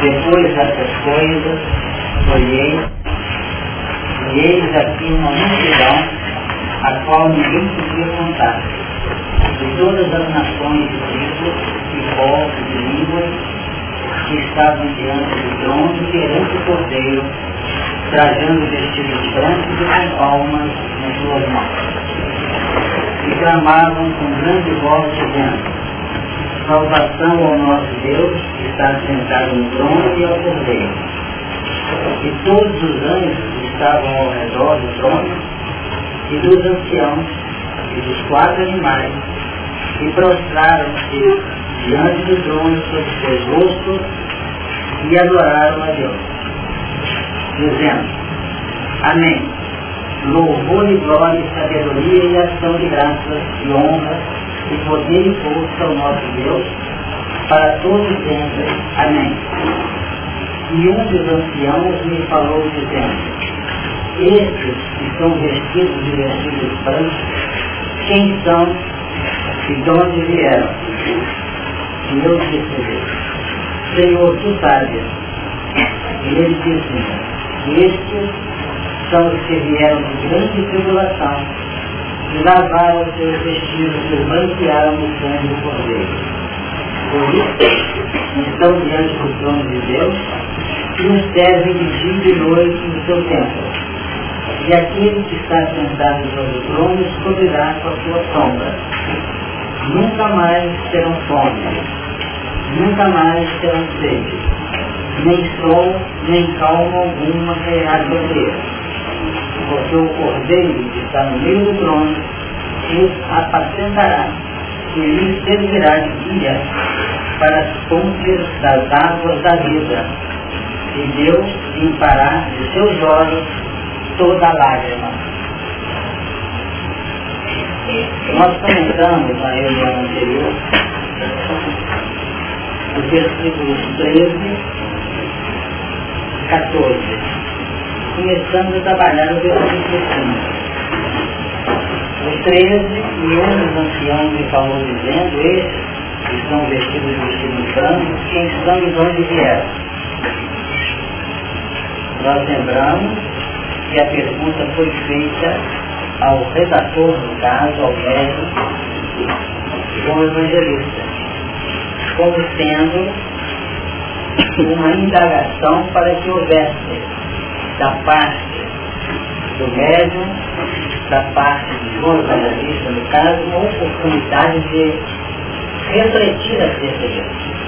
Depois dessas coisas, olhei, e eles aqui uma multidão, a qual ninguém podia contar, de todas as nações de tribos, e povos, e línguas, que estavam diante do trono perante o cordeiro, trajando vestidos brancos e com palmas nas suas mãos. E clamavam com grande voz dizendo, salvação ao nosso Deus, que está sentado no trono e ao cordeiro. E todos os anjos estavam ao redor do trono, e dos anciãos, e dos quatro animais, e prostraram-se diante do trono sobre seus rostos e adoraram a Deus, dizendo, Amém. Louvor e glória, sabedoria e ação de graças e honra e poder e força ao nosso Deus para todos sempre. Amém. E um dos anciãos me falou dizendo, estes que estão vestidos de vestidos brancos, quem são e de onde vieram? E eu disse, Senhor, tu sabes. E ele disse, estes são os que vieram de grande tribulação e lavaram seus vestidos e branquearam o sangue do Cordeiro. Por isso, estão diante do trono de Deus e nos servem de dia e noite no seu templo. E aquele que está sentado sobre o trono escobrirá com a sua sombra. Nunca mais terão fome, nunca mais terão sede, nem sol, nem calma alguma cairá sobre eles porque o cordeiro que está no meio do trono os apacentará e lhes servirá de guia para as fontes das águas da vida. E Deus limpará de seus olhos toda lágrima. Nós comentamos na reunião anterior os versículos 13 14 começamos a trabalhar no versículo 5. Os 13, e um dos anciãos me falou dizendo, esses que estão vestidos de vestidos quem são e de onde vieram. Nós lembramos que a pergunta foi feita ao redator do caso, ao médico, como evangelista, como sendo uma indagação para que houvesse da parte do médium, da parte do jornalista, no caso, uma oportunidade de refletir acerca disso.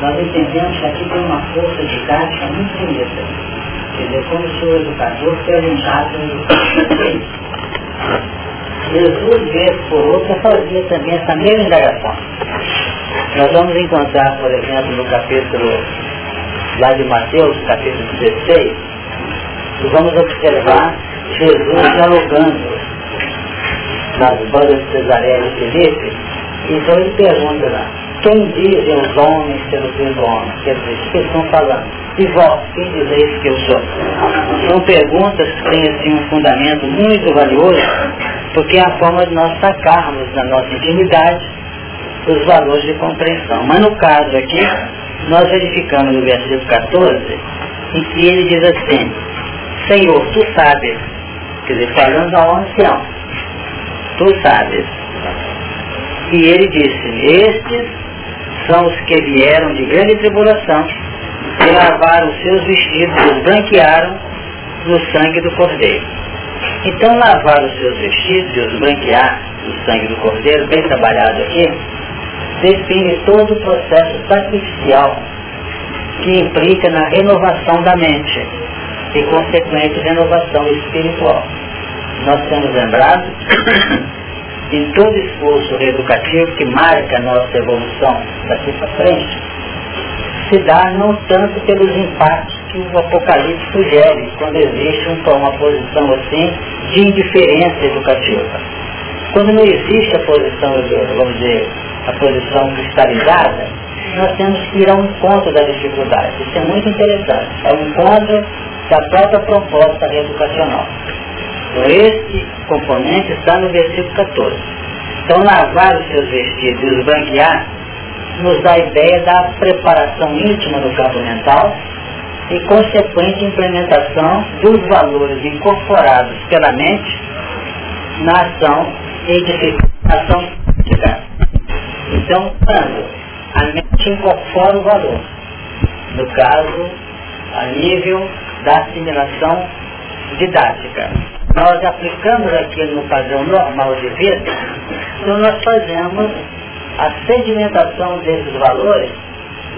Nós entendemos que aqui tem uma força de didática muito bonita. Quer dizer, como se o educador perguntasse Jesus, vez por outra, fazia também essa mesma indagação. Nós vamos encontrar, por exemplo, no capítulo lá de Mateus, capítulo 16, e vamos observar Jesus dialogando nas bandas de Cesaré e Felipe, então ele pergunta lá, quem dizem os homens ser o filho do homem? Quer dizer, o que eles estão falando? E vós, quem dizeis que eu sou? São perguntas que têm assim, um fundamento muito valioso, porque é a forma de nós sacarmos na nossa intimidade os valores de compreensão. Mas no caso aqui, nós verificamos no versículo 14, em que ele diz assim, Senhor, tu sabes, quer dizer, falando ao ancião, tu sabes. E ele disse, estes são os que vieram de grande tribulação e lavaram os seus vestidos e os branquearam no sangue do Cordeiro. Então lavar os seus vestidos e os branquear no sangue do Cordeiro, bem trabalhado aqui, define todo o processo sacrificial que implica na renovação da mente e consequente renovação espiritual. Nós temos lembrado em todo esforço reeducativo que marca a nossa evolução daqui para frente, se dá não tanto pelos impactos que o Apocalipse sugere quando existe uma posição assim de indiferença educativa. Quando não existe a posição, vamos dizer, a posição cristalizada, nós temos que ir ao encontro da dificuldade. Isso é muito interessante. É o encontro da própria proposta educacional. Esse componente está no versículo 14. Então, lavar os seus vestidos e os branquear nos dá a ideia da preparação íntima do campo mental e consequente implementação dos valores incorporados pela mente na ação edificação. Então, quando a mente incorpora o valor, no caso, a nível da assimilação didática, nós aplicamos aquilo no padrão normal de vida, então nós fazemos a sedimentação desses valores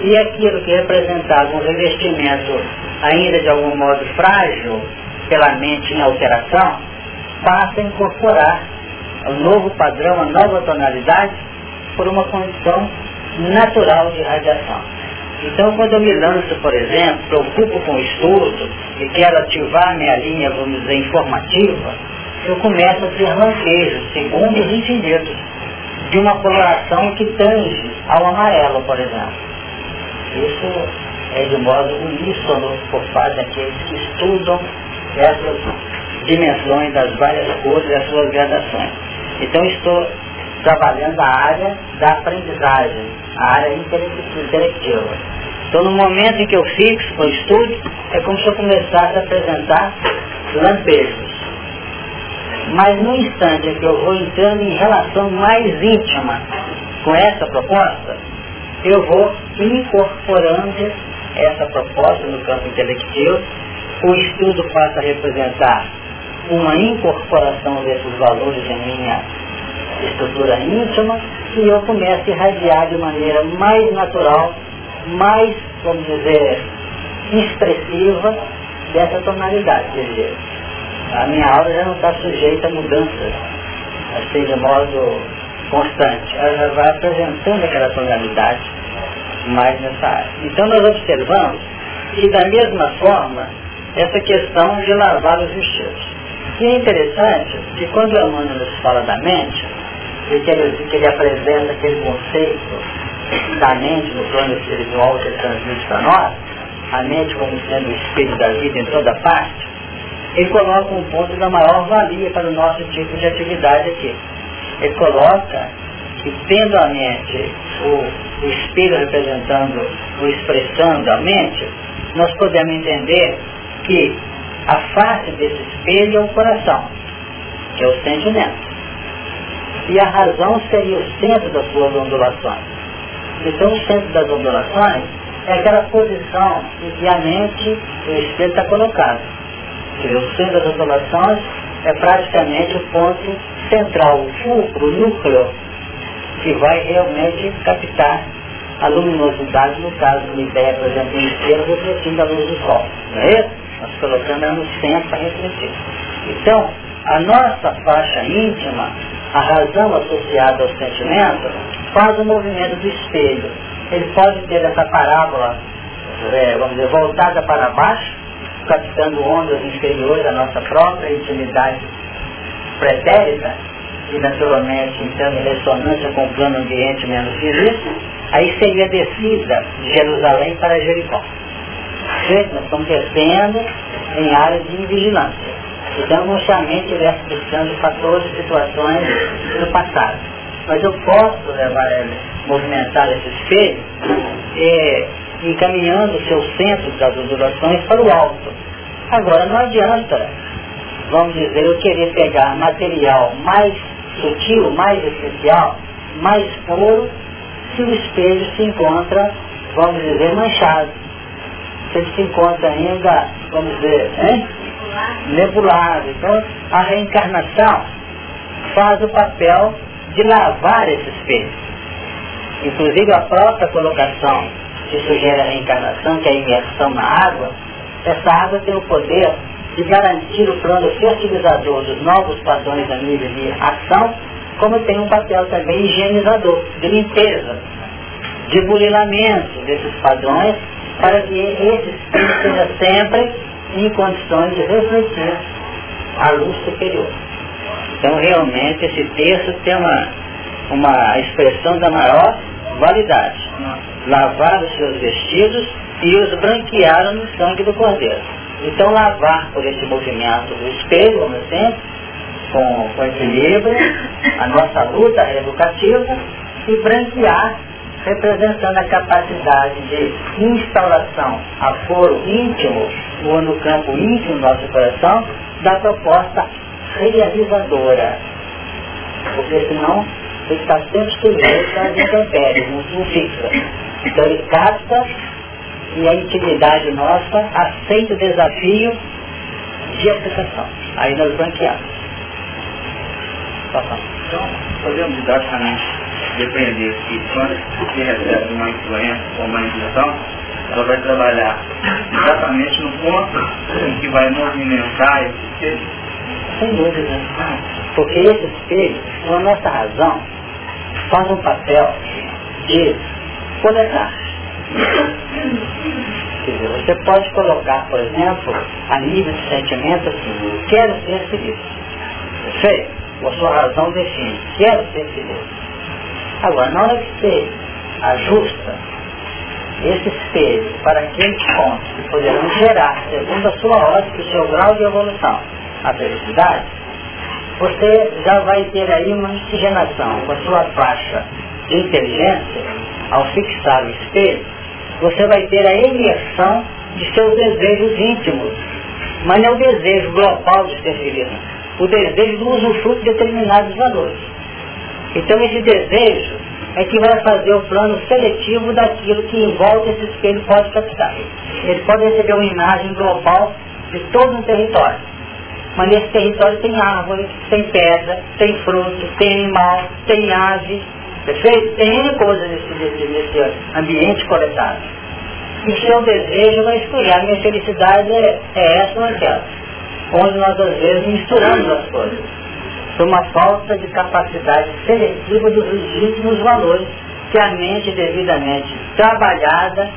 e aquilo que representava um revestimento ainda de algum modo frágil pela mente em alteração, passa a incorporar o novo padrão, a nova tonalidade, por uma condição natural de radiação. Então, quando eu me lanço, por exemplo, preocupo com o estudo e quero ativar minha linha, vamos dizer, informativa, eu começo a ter lampejo, segundos infinitos, de uma coloração que tange ao amarelo, por exemplo. Isso é de modo uníssono por parte daqueles que estudam essas dimensões das várias cores e as suas gradações. Então estou trabalhando a área da aprendizagem, a área intelectiva. Então no momento em que eu fixo o estudo, é como se eu começasse a apresentar lampejos. Mas no instante em que eu vou entrando em relação mais íntima com essa proposta, eu vou incorporando essa proposta no campo intelectivo, o estudo passa a representar uma incorporação desses valores em minha estrutura íntima e eu começo a irradiar de maneira mais natural, mais, vamos dizer, expressiva dessa tonalidade. Quer dizer, a minha aura já não está sujeita a mudanças, assim de modo constante. Ela já vai apresentando aquela tonalidade mais nessa área. Então nós observamos que da mesma forma essa questão de lavar os vestidos. E é interessante que quando o Emmanuel nos fala da mente, e que ele, que ele apresenta aquele conceito da mente no plano espiritual que ele transmite para nós, a mente como sendo o espírito da vida em toda parte, ele coloca um ponto da maior valia para o nosso tipo de atividade aqui. Ele coloca que tendo a mente, o, o espírito representando, o expressando a mente, nós podemos entender que a face desse espelho é o coração, que é o sentimento. E a razão seria o centro das suas ondulações. Então o centro das ondulações é aquela posição em que a mente, o espelho está colocado. O centro das ondulações é praticamente o ponto central, o fulcro, o núcleo, que vai realmente captar a luminosidade, no caso de uma ideia, por exemplo, um espelho refletindo a luz do sol. Não é isso? Nós colocamos ela no centro para refletir. Então, a nossa faixa íntima, a razão associada ao sentimento, faz o movimento do espelho. Ele pode ter essa parábola, é, vamos dizer, voltada para baixo, captando ondas inferiores à nossa própria intimidade pretérita, e naturalmente entrando em ressonância com o plano ambiente menos físico, aí seria descida de Jerusalém para Jericó. Nós estamos descendo em áreas de invigilância. Então, não somente estivesse buscando fatores, situações do passado. Mas eu posso levar, movimentar esse espelho é, encaminhando o seu centro das ondulações para o alto. Agora, não adianta, vamos dizer, eu querer pegar material mais sutil, mais especial, mais puro, se o espelho se encontra, vamos dizer, manchado. Ele se encontra ainda, vamos dizer, hein? nebulado. Então, a reencarnação faz o papel de lavar esse espelho. Inclusive, a própria colocação que sugere a reencarnação, que é a imersão na água, essa água tem o poder de garantir o plano fertilizador dos novos padrões a nível de ação, como tem um papel também higienizador, de limpeza, de burilamento desses padrões, para que esse espírito seja sempre em condições de refletir a luz superior. Então, realmente, esse texto tem uma, uma expressão da maior validade. Lavar os seus vestidos e os branquearam no sangue do Cordeiro. Então, lavar por esse movimento do espelho, como sempre, com, com equilíbrio, a nossa luta educativa, e branquear, representando a capacidade de instauração a foro íntimo, ou no campo íntimo do nosso coração, da proposta realizadora. Porque senão ele está sempre sujeito às intempéries, não fixa. Então ele capta e a intimidade nossa aceita o desafio de aplicação. Aí nós branqueamos. Então, podemos exatamente depender que quando se recebe uma influência ou uma intuição, ela vai trabalhar exatamente no ponto em que vai movimentar esse espelho. Sem dúvida. Porque esse espelho, a nossa razão, faz um papel de coletar. Você pode colocar, por exemplo, a nível de sentimento assim, quero ser feliz. Perfeito? A sua razão define, quero ser feliz. Agora, na hora que você ajusta esse espelho para aqueles pontos que poderão gerar, segundo a sua ótica, o seu grau de evolução, a felicidade, você já vai ter aí uma oxigenação com a sua faixa de inteligência, ao fixar o espelho, você vai ter a imersão de seus desejos íntimos. Mas não é o desejo global de ser feliz, o desejo do usufruto de determinados valores. Então esse desejo é que vai fazer o plano seletivo daquilo que em volta esse espelho pode captar. Ele pode receber uma imagem global de todo um território. Mas nesse território tem árvore, tem pedra, tem fruto, tem animal, tem ave, perfeito? Tem N coisas nesse, nesse, ambiente coletado. E seu desejo vai escolher. A minha felicidade é, é essa ou aquela. Onde nós às vezes misturamos as coisas por uma falta de capacidade seletiva dos legítimos valores que a mente devidamente trabalhada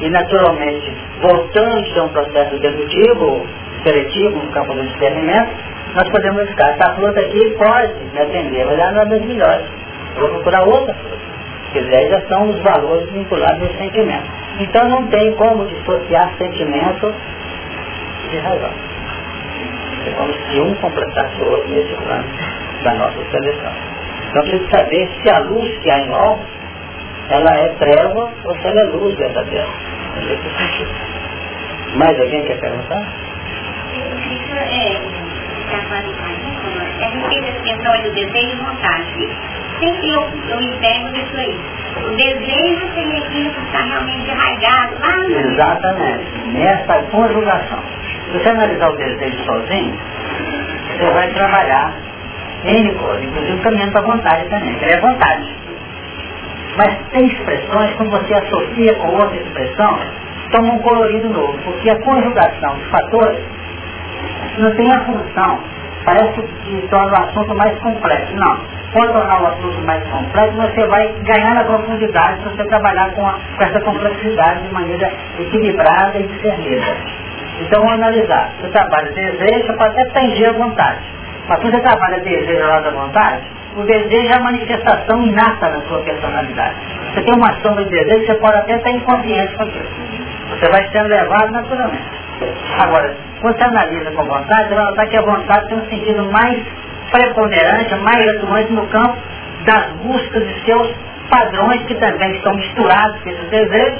e naturalmente voltando a um processo dedutivo, seletivo no campo do discernimento, nós podemos ficar, essa fruta aqui pode me atender, mas ela não é das melhores. Vou procurar outra fruta. Quer dizer, já são os valores vinculados ao sentimento. Então não tem como dissociar sentimento de razão. É como se um completasse o outro nesse plano da nossa seleção. Então precisa saber se a luz que há em nós, ela é treva ou se ela é luz. Nesse sentido. Mais alguém quer perguntar? É, é a respeito dessa questão do desejo e vontade. Sempre eu, eu entendo isso aí. O desejo tem aquilo que está realmente arraigado lá no... Exatamente. Nessa conjugação. Se você analisar o desejo sozinho, você vai trabalhar N coisas, inclusive caminhando para a vontade também, que é vontade. Mas tem expressões, quando você associa com outra expressão, toma um colorido novo, porque a conjugação dos fatores não tem a função, parece que torna o assunto mais complexo. Não. Pode tornar o assunto mais complexo, você vai ganhar na profundidade se você trabalhar com, a, com essa complexidade de maneira equilibrada e discernida. Então vamos analisar. Você trabalha desejo, pode até tangir a vontade. Mas quando você trabalha desejo lá da vontade, o desejo é a manifestação inata na sua personalidade. Você tem uma sombra de desejo, você pode até estar inconsciente com aquilo. Você vai sendo levado naturalmente. Agora, quando você analisa com vontade, você vai notar que a vontade tem um sentido mais preponderante, mais atuante no campo das buscas de seus padrões que também estão misturados com esses desejos,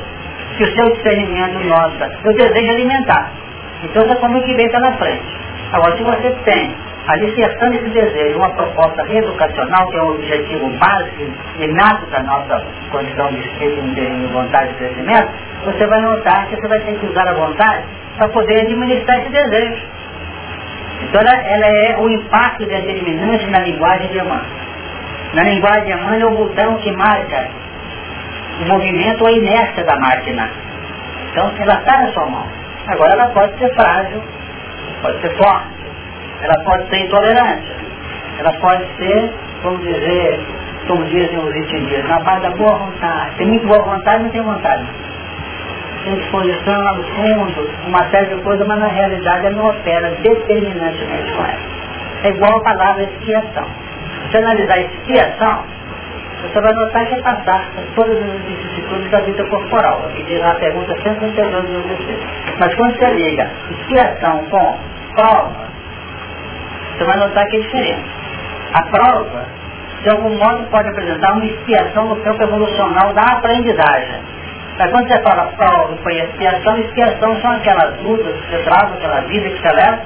que o seu discernimento nota. Eu desejo alimentar. Então comigo que vem está na frente. Agora, se você tem, alicerçando esse desejo, uma proposta reeducacional, que é o objetivo básico, inato da nossa condição de espírito, de vontade de crescimento, você vai notar que você vai ter que usar a vontade para poder administrar esse desejo. Então ela, ela é o impacto determinante na linguagem de Emmanuel. Na linguagem de Emmanuel é o botão que marca o movimento ou a inércia da máquina. Então ela está na sua mão. Agora ela pode ser frágil, pode ser forte, ela pode ser intolerante, ela pode ser, vamos dizer, como dizem os entendidos, na base da boa vontade. Tem muito boa vontade, não tem vontade. Tem disposição lá no fundo, uma série de coisas, mas na realidade ela não opera determinantemente com ela. É igual a palavra expiação. Se analisar expiação, você vai notar que é passar todas as vicissitudes da vida corporal, que diz na pergunta 132 do você. Mas quando você liga expiação com prova, Você vai notar que é diferente. A prova, de algum modo, pode apresentar uma expiação no campo evolucional da aprendizagem. Mas quando você fala prova e expiação, expiação são aquelas lutas que você trava, aquela vida que você leva,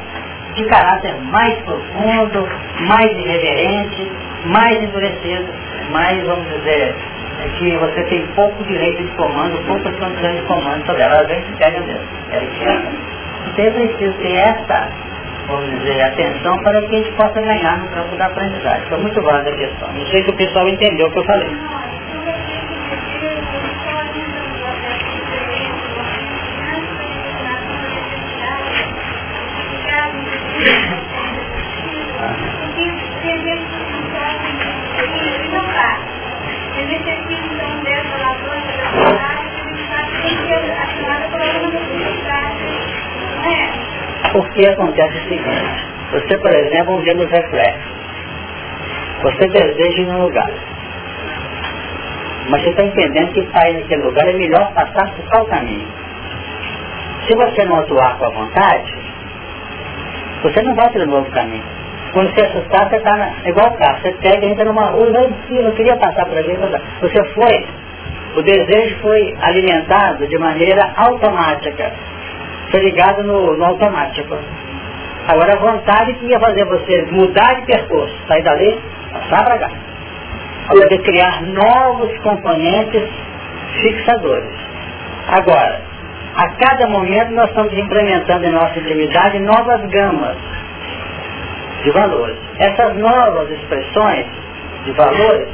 de caráter mais profundo, mais irreverente, mais endurecido, mais, vamos dizer, é que você tem pouco direito de comando, poucas condições de comando sobre ela, ela vem se pega mesmo. É então é preciso ter essa, vamos dizer, atenção para que a gente possa ganhar no campo da aprendizagem. Foi muito válida a questão. Não sei se o pessoal entendeu o que eu falei. Porque acontece o seguinte, você, por exemplo, um dia nos reflexos, você deseja ir num lugar, mas você está entendendo que para ir naquele lugar é melhor passar por qual caminho. Se você não atuar com a vontade, você não vai pelo novo caminho. Quando você assustar, você está igual o carro, você pega e entra numa rua, não, eu queria passar por ali, você foi, o desejo foi alimentado de maneira automática foi ligado no, no automático. Agora a vontade que ia fazer você mudar de percurso, sair dali, passar para cá. Poder criar novos componentes fixadores. Agora, a cada momento nós estamos implementando em nossa intimidade novas gamas de valores. Essas novas expressões de valores,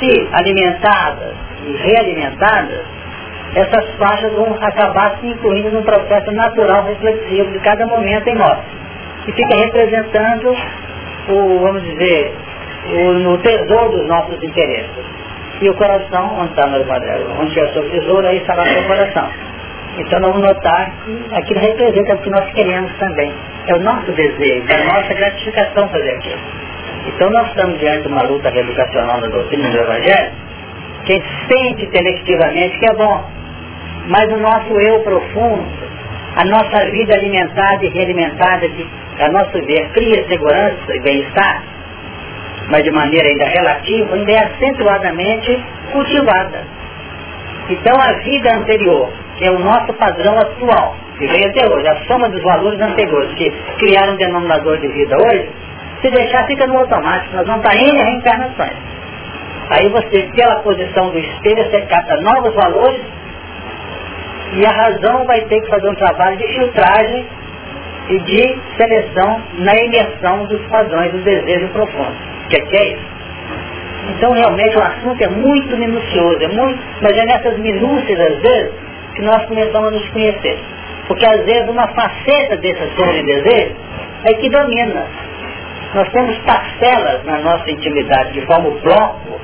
se alimentadas e realimentadas, essas faixas vão acabar se incluindo num processo natural reflexivo de cada momento em nós. E fica representando o, vamos dizer, o, tesouro dos nossos interesses. E o coração, onde está no quadrado? Onde é o seu tesouro, aí estará o seu coração. Então vamos notar que aquilo representa o que nós queremos também. É o nosso desejo, é a nossa gratificação fazer aquilo. Então nós estamos diante de uma luta reeducacional na doutrina do Evangelho, que sente intelectivamente que é bom, mas o nosso eu profundo, a nossa vida alimentada e realimentada, de, a nosso ver, cria segurança e bem-estar, mas de maneira ainda relativa, ainda é acentuadamente cultivada. Então a vida anterior, é o nosso padrão atual, que vem até hoje, a soma dos valores anteriores, que criaram um denominador de vida hoje, se deixar fica no automático, nós vamos estar em reencarnações. Aí você, pela posição do espelho, você capta novos valores e a razão vai ter que fazer um trabalho de filtragem e de seleção na imersão dos padrões do desejo profundo. O que, que é isso? Então realmente o assunto é muito minucioso, é muito, mas é nessas minúcias às vezes que nós começamos a nos conhecer. Porque às vezes uma faceta desse som de desejo é que domina. Nós temos parcelas na nossa intimidade, de forma bloco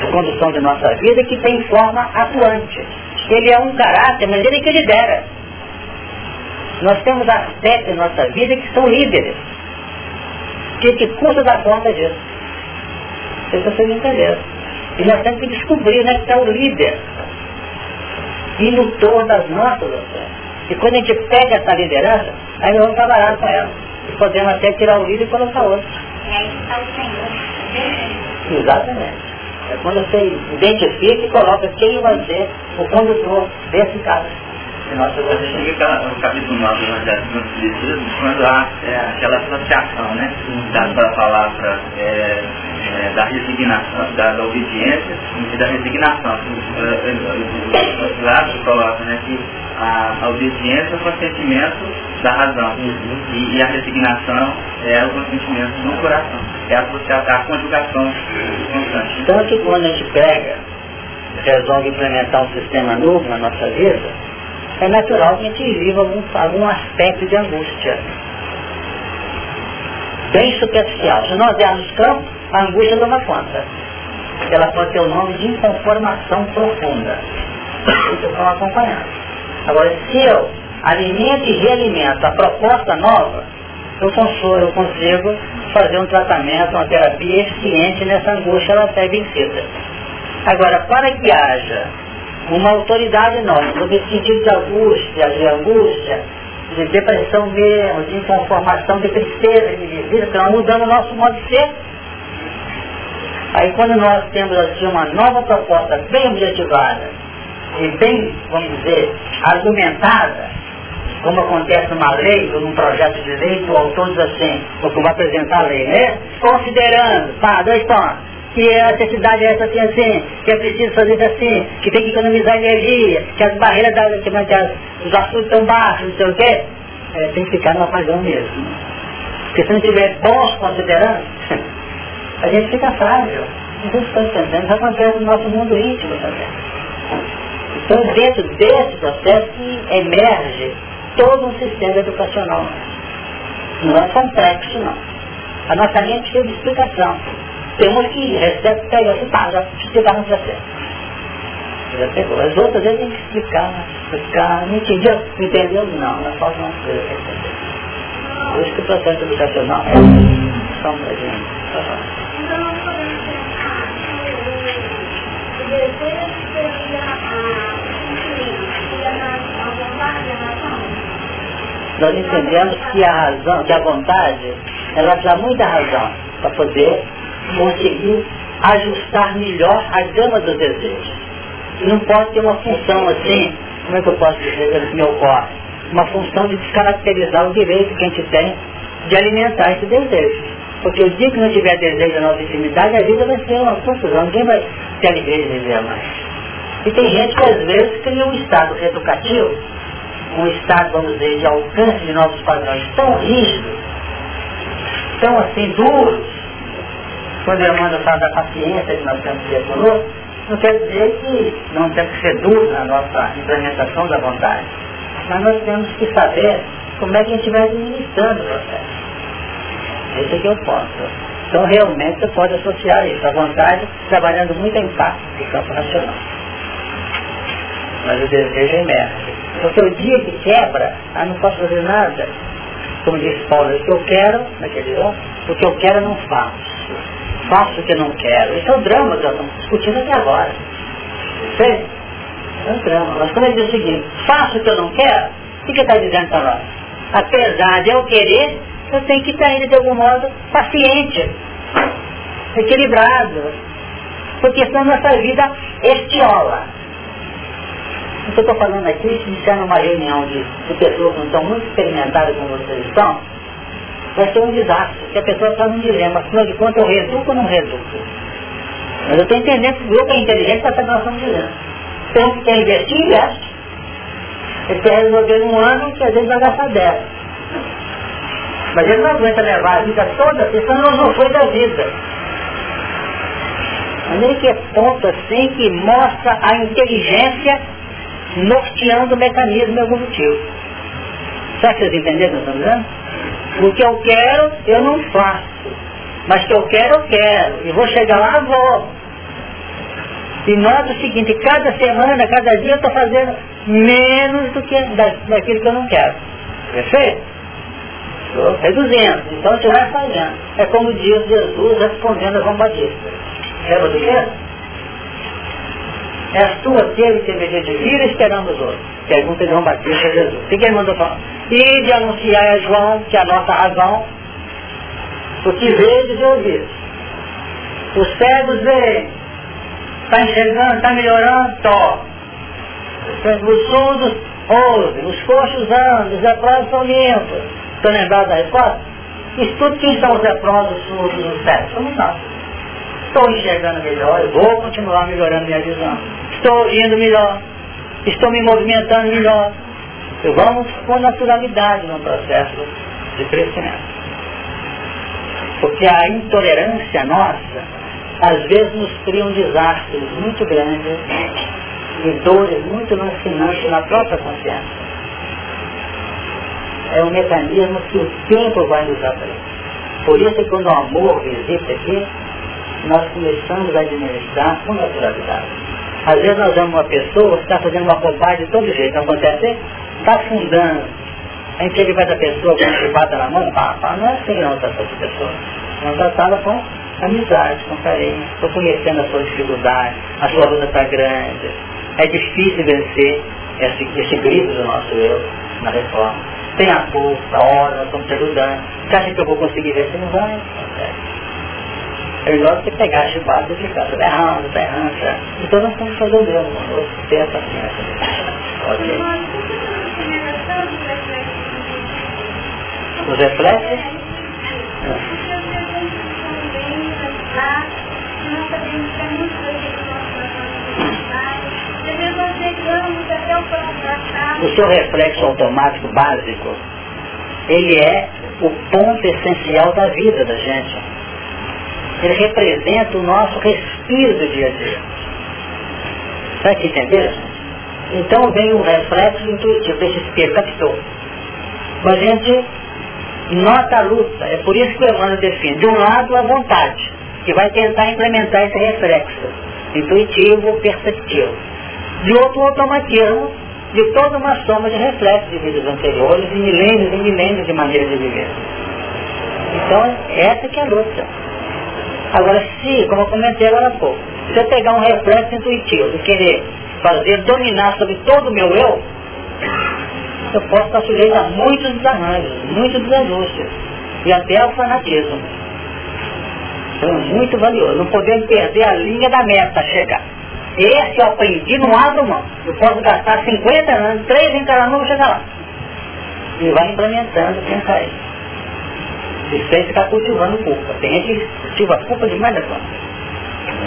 de condução de nossa vida, que tem forma atuante. Ele é um caráter, mas ele é que lidera. Nós temos aspectos em nossa vida que são líderes. Que que custa dar conta disso? Vocês estão entender. E nós temos que descobrir onde é está o líder. Indutor das nossas ações. E quando a gente pega essa liderança, aí nós vamos trabalhar com ela. E podemos até tirar o líder e colocar outro. E aí está o Senhor. Exatamente. É quando você identifica e coloca quem vai ser o condutor desse caso. Nossa, você chega no capítulo 9 do Evangelho do Espiritismo, quando há é, aquela associação, né? Da, da palavra é, é, da resignação, da, da, obediência e da resignação. O Lácio coloca né, que a, a obediência é o consentimento da razão uhum. e, e, a resignação é o consentimento do coração. É a, a, a conjugação constante. Então que quando a gente pega, resolve implementar um sistema novo na nossa vida, é natural que a gente viva algum, algum aspecto de angústia. Bem superficial. Se nós dermos campo, a angústia toma conta. Ela pode ter o nome de inconformação profunda. Isso estão acompanhando. Agora, se eu alimento e realimento a proposta nova, eu consigo, eu consigo fazer um tratamento, uma terapia eficiente nessa angústia ela até vencida. Agora, para que haja uma autoridade nova, no sentido de angústia, de angústia, de depressão mesmo, de informação, de tristeza, de vida, que nós mudando o nosso modo de ser. Aí quando nós temos assim uma nova proposta bem objetivada e bem, vamos dizer, argumentada, como acontece numa lei ou num projeto de lei, o autor diz assim, ou como apresentar a lei, né? Considerando, pá, dois pontos que a necessidade é essa assim, assim, que é preciso fazer assim, que tem que economizar energia, que as barreiras da, que, que os assuntos estão baixos, não sei o quê, é, tem que ficar no apagão mesmo. Porque se não tiver bons considerando, a gente fica frágil. Não está entendendo, isso acontece no nosso mundo íntimo também. Então dentro desse processo emerge todo um sistema educacional. Não é complexo não. A nossa mente precisa de explicação temos que receber, pega assim, pá, já explicar no processo. Já pegou. As outras vezes tem que explicar, explicar, não entendeu? Entendeu? Não, não falta uma coisa para entender. Por isso que o processo educacional é sombra de nós entendemos que a razão, que a vontade, ela dá muita razão para poder conseguir ajustar melhor a gama dos desejos. Não pode ter uma função assim, como é que eu posso dizer que me ocorre? Uma função de descaracterizar o direito que a gente tem de alimentar esse desejo. Porque o dia que não tiver desejo na nossa intimidade, a vida vai ser uma confusão, ninguém vai ter alegria de viver mais. E tem gente que às vezes cria um estado educativo, um estado, vamos dizer, de alcance de novos padrões tão rígidos, tão assim duros, quando Emmanuel fala da paciência que nós temos que ter conosco, não quer dizer que não temos que ser duros na nossa implementação da vontade. Mas nós temos que saber como é que a gente vai administrando o processo. Esse é que eu posso. Então realmente você pode associar isso, a vontade, trabalhando muito em parte do campo racional. Mas o desejo emerge. Porque o dia que quebra, ah, não posso fazer nada. Como disse Paulo, o que eu quero, naquele ano, o que eu quero eu não faço faço o que não quero. Esse é o drama que nós estamos discutindo até agora. Sei? É um drama. Mas quando ele diz o seguinte, faço o que eu não quero, o que ele está dizendo para nós? Apesar de eu querer, eu tenho que estar ainda de algum modo paciente, equilibrado. Porque senão nossa vida estiola. O que eu estou falando aqui, se disser numa reunião de, de pessoas que não estão muito experimentadas como vocês estão, vai ser um desastre, porque a pessoa está num dilema, afinal de contas eu reduzo ou não reduzo? Mas eu estou entendendo que o grupo é inteligente para saber nós estamos dizendo. Então, que quer investir, investe. Ele quer resolver um ano que às vezes vai gastar 10. Mas ele não aguenta levar a vida toda, senão não foi da vida. Olha que é ponto assim que mostra a inteligência norteando o mecanismo evolutivo. Será que vocês entenderam o que eu estou dizendo? O que eu quero, eu não faço. Mas que eu quero, eu quero. E vou chegar lá, vou. E nota o seguinte, cada semana, cada dia eu estou fazendo menos do que da, daquilo que eu não quero. Perfeito? Reduzindo. Então você vai fazendo. É como diz Jesus respondendo a João Batista. Lembra do quê? É a sua teve que dever de vir esperando os outros. Pergunta de João Batista a Jesus. O que ele mandou falar? E de anunciar a João que a nossa razão, o que vedes e ouvis. Os cegos veem, está enxergando, está melhorando, tó. Os surdos ouvem, os coxos andam, os leprosos são limpos. Estão lembrados da resposta? Estude quem são os leprosos, os surdos, os cegos. Somos nós. Estou enxergando melhor, eu vou continuar melhorando minha visão. Estou ouvindo melhor. Estou me movimentando melhor. E vamos com naturalidade no processo de crescimento. Porque a intolerância nossa, às vezes nos cria um desastre muito grande e dores muito lancinantes na própria consciência. É um mecanismo que o tempo vai nos abrir. Por isso que quando o amor visita aqui, nós começamos a administrar com naturalidade. Às vezes nós vemos uma pessoa que está fazendo uma bobagem de todo jeito, não acontece? Está afundando. A gente chega perto da pessoa, quando se na mão, pá, pá, não é assim não trata essa pessoa. Não tratá-la com amizade, com carinho. Estou conhecendo a sua dificuldade, a sua luta está grande. É difícil vencer esse, esse grito do nosso eu na reforma. Tem a força, a hora, nós estamos te ajudando. Você acha que eu vou conseguir ver? Você não vai. É melhor você pegar a chibata e ficar, está errando, está errando, tá? Então nós estamos fazendo mesmo, ter a paciência. Ok. Os reflexos? O seu reflexo automático básico, ele é o ponto essencial da vida da gente. Ele representa o nosso respiro do dia a dia. Será que entenderam? Então vem o reflexo intuitivo, esse espelho, captou. A gente nota a luta, é por isso que o Evandro define. De um lado, a vontade, que vai tentar implementar esse reflexo, intuitivo, perceptivo. De outro, automatismo, de toda uma soma de reflexos de vidas anteriores e milênios e milênios de maneiras de viver. Então, essa que é a luta. Agora, se, como eu comentei agora há pouco, se eu pegar um reflexo intuitivo e querer fazer dominar sobre todo o meu eu, eu posso estar sujeito a muitos desarranjos, muitos desajustes e até ao fanatismo. Então, é muito valioso. Não podemos perder a linha da meta a chegar. Esse eu aprendi, não abro mão. Eu posso gastar 50 anos, três encarando, vou chegar lá. E vai implementando sem cair. E sem ficar cultivando culpa. Tem gente que cultiva culpa demais da conta.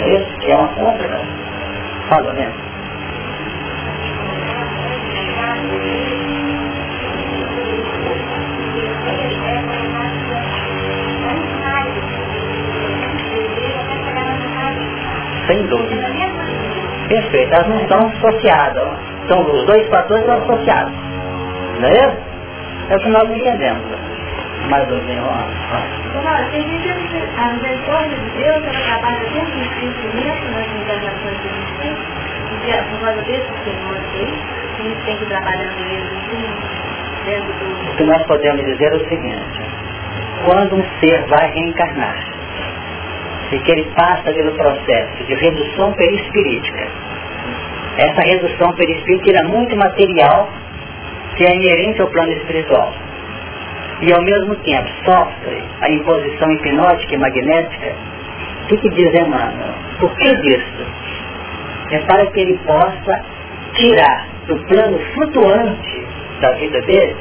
Esse é uma compra. Né? Fala, né? Sem dúvida. Perfeito. Elas não estão associadas. São os dois fatores associados. Não é isso? É o que nós entendemos. Mais ou menos. Senhora, tem gente que a misericórdia de Deus, ela trabalha dentro do sentimento, nas a gente tem, e por causa desse Senhor aqui, a gente tem que trabalhar mesmo dentro do... O que nós podemos dizer é o seguinte, quando um ser vai reencarnar, e que ele passa pelo processo de redução perispirítica. Essa redução perispirítica é muito material que é inerente ao plano espiritual. E ao mesmo tempo sofre a imposição hipnótica e magnética. O que, que diz Emmanuel? Por que disso? É para que ele possa tirar do plano flutuante da vida dele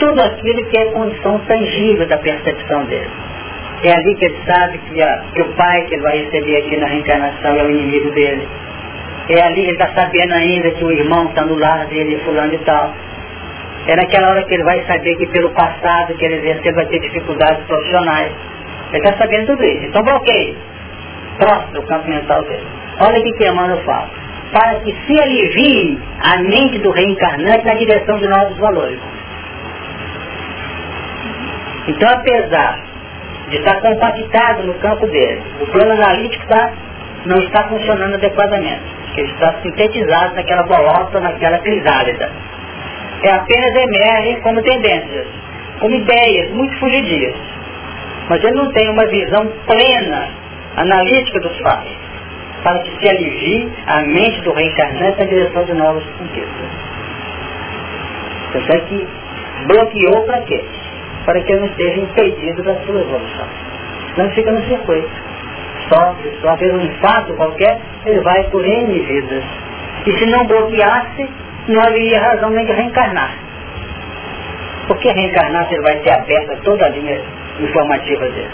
tudo aquilo que é condição tangível da percepção dele. É ali que ele sabe que, a, que o pai que ele vai receber aqui na reencarnação é o inimigo dele. É ali que ele está sabendo ainda que o irmão está no lar dele, fulano e tal. É naquela hora que ele vai saber que pelo passado que ele exerceu vai ter dificuldades profissionais. Ele está sabendo tudo isso. Então bloqueie. Próximo do campo mental dele. Olha o que Emmanuel fala. Para que se alivie a mente do reencarnante na direção de novos valores. Então, apesar de estar compactado no campo dele. O plano analítico tá, não está funcionando adequadamente, ele está sintetizado naquela bolota, naquela crisálida. É apenas emergem como tendências, como ideias muito fugidias. Mas ele não tem uma visão plena, analítica dos fatos, para que se alivie a mente do reencarnante na direção de novas conquistas. Tanto é que bloqueou para quê? Para que ele não esteja impedido da sua evolução. Senão fica no circuito. Sofre, sofre um infarto qualquer, ele vai por N vidas. E se não bloqueasse, não haveria razão nem de reencarnar. Porque reencarnar ele vai ter aberta toda a linha informativa dele.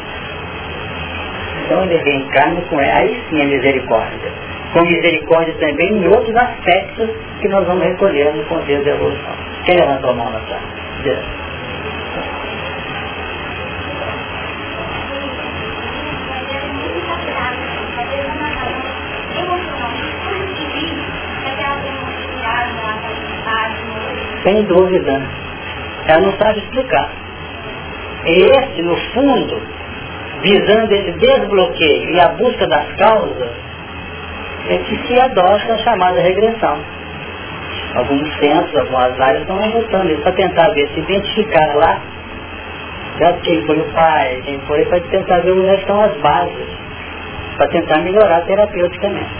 Então ele reencarna com aí sim a misericórdia. Com misericórdia também em outros aspectos que nós vamos recolher no contexto da evolução. Quem levantou a mão na? Sem dúvida. Ela não sabe explicar. Esse, no fundo, visando esse desbloqueio e a busca das causas, é que se adota a chamada regressão. Alguns centros, algumas áreas estão adotando isso para tentar ver, se identificar lá já quem foi o pai, quem foi, para tentar ver onde estão as bases, para tentar melhorar terapeuticamente.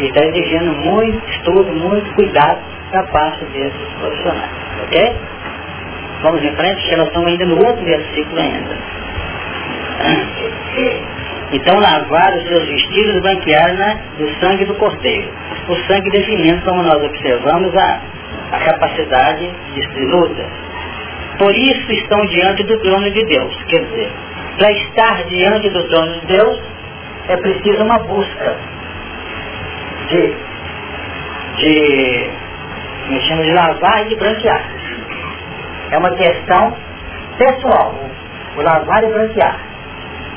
E está exigindo muito estudo, muito cuidado da parte desses profissionais. Ok? Vamos em frente, elas estão ainda no outro versículo ainda. Então lavar os seus vestidos e banquear né, do sangue do cordeiro. O sangue definindo, como nós observamos, a, a capacidade de luta. Por isso estão diante do trono de Deus. Quer dizer, para estar diante do trono de Deus é preciso uma busca de, de, me chama de lavar e de branquear. É uma questão pessoal, o lavar e branquear.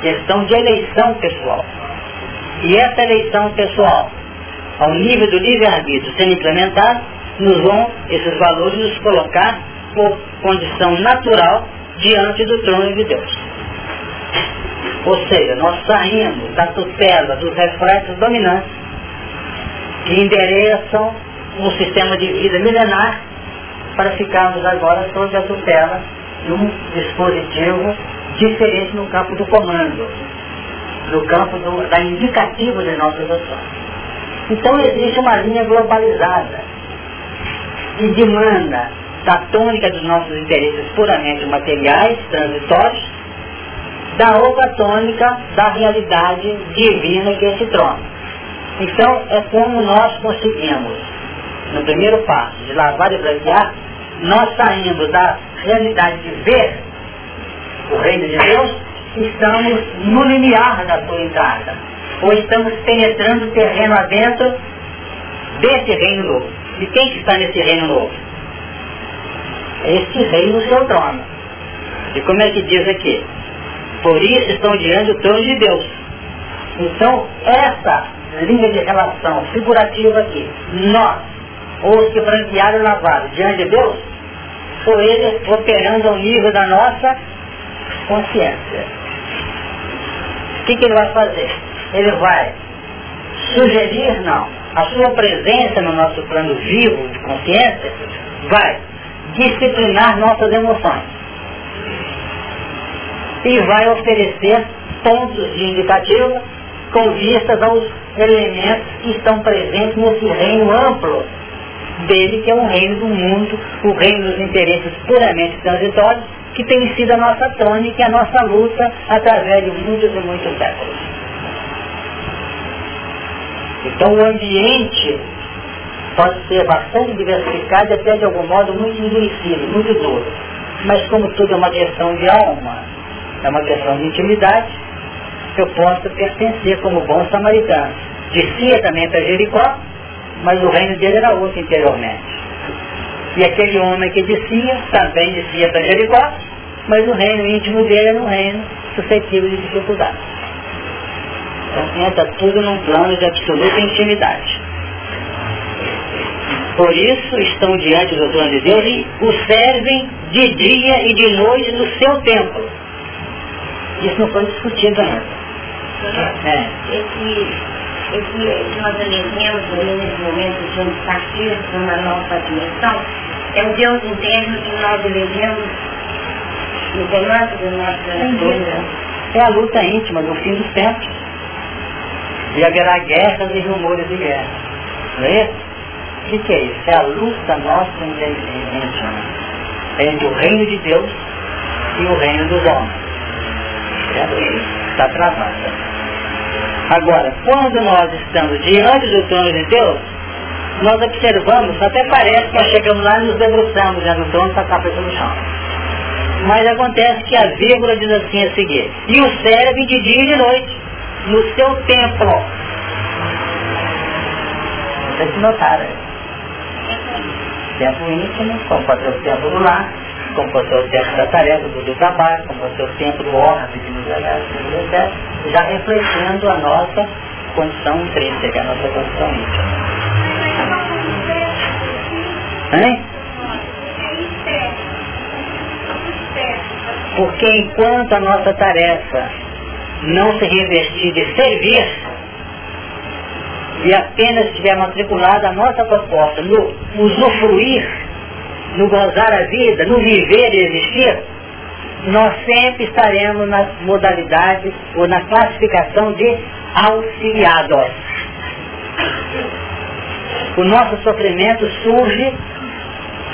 Questão de eleição pessoal. E essa eleição pessoal, ao nível do livre-arbítrio sendo implementado, nos vão, esses valores, nos colocar por condição natural diante do trono de Deus. Ou seja, nós saímos da tutela dos reflexos dominantes que endereçam um sistema de vida milenar para ficarmos agora sob a tutela de um dispositivo diferente no campo do comando, no campo do, da indicativa de nossas ações. Então existe uma linha globalizada de demanda da tônica dos nossos interesses puramente materiais, transitórios, da outra tônica da realidade divina que é esse trono. Então é como nós conseguimos, no primeiro passo de lavar e branquear, nós saímos da realidade de ver o reino de Deus, estamos no limiar da sua entrada. Ou estamos penetrando o terreno adentro desse reino novo. E quem que está nesse reino novo? Este reino no seu trono. E como é que diz aqui? Por isso estão diante do trono de Deus. Então, essa linha de relação figurativa aqui, nós, os que branquearam e lavaram diante de Deus, são eles operando ao nível da nossa consciência. O que, que ele vai fazer? Ele vai sugerir, não, a sua presença no nosso plano vivo de consciência vai disciplinar nossas emoções e vai oferecer pontos de indicativo com vistas aos elementos que estão presentes nesse reino amplo dele, que é o reino do mundo, o reino dos interesses puramente transitórios, que tem sido a nossa tônica e a nossa luta através de muitos e muitos séculos. Então o ambiente pode ser bastante diversificado e até de algum modo muito endurecido, muito duro. Mas como tudo é uma questão de alma, é uma questão de intimidade, eu posso pertencer como bom samaritano. Descia também para Jericó, mas o reino dele era outro interiormente. E aquele homem que descia, também descia para Jericó, mas o reino íntimo dele era um reino suscetível de dificuldade. Então entra tudo num plano de absoluta intimidade. Por isso estão diante do trono de Deus e o servem de dia e de noite no seu templo. Isso não foi discutido ainda. É. esse nós elegemos nesse momento de um partir para uma nova dimensão, é o Deus interno que nós elegemos no comando da nossa vida. É a luta íntima do fim dos tempos. E haverá guerras e rumores de guerra. Não é isso? O que, é isso? É a luta nossa entre o reino de Deus e o reino dos homens. Está travada. Agora, quando nós estamos diante do trono de Deus, nós observamos, até parece que nós chegamos lá e nos debruçamos já no trono com a cabeça no chão. Mas acontece que a vírgula diz assim a seguir, e o serve de dia e de noite, no seu templo. Vocês notaram tempo íntimo, como pode ser o tempo do lar, ser o tempo da tarefa, do, do trabalho, ser o tempo do órgão que nos etc. Já refletindo a nossa condição intrínseca, a nossa condição íntima. Hein? Porque enquanto a nossa tarefa não se revestir de servir, e apenas estiver matriculada a nossa proposta no usufruir, no gozar a vida, no viver e existir, nós sempre estaremos na modalidade ou na classificação de auxiliados. O nosso sofrimento surge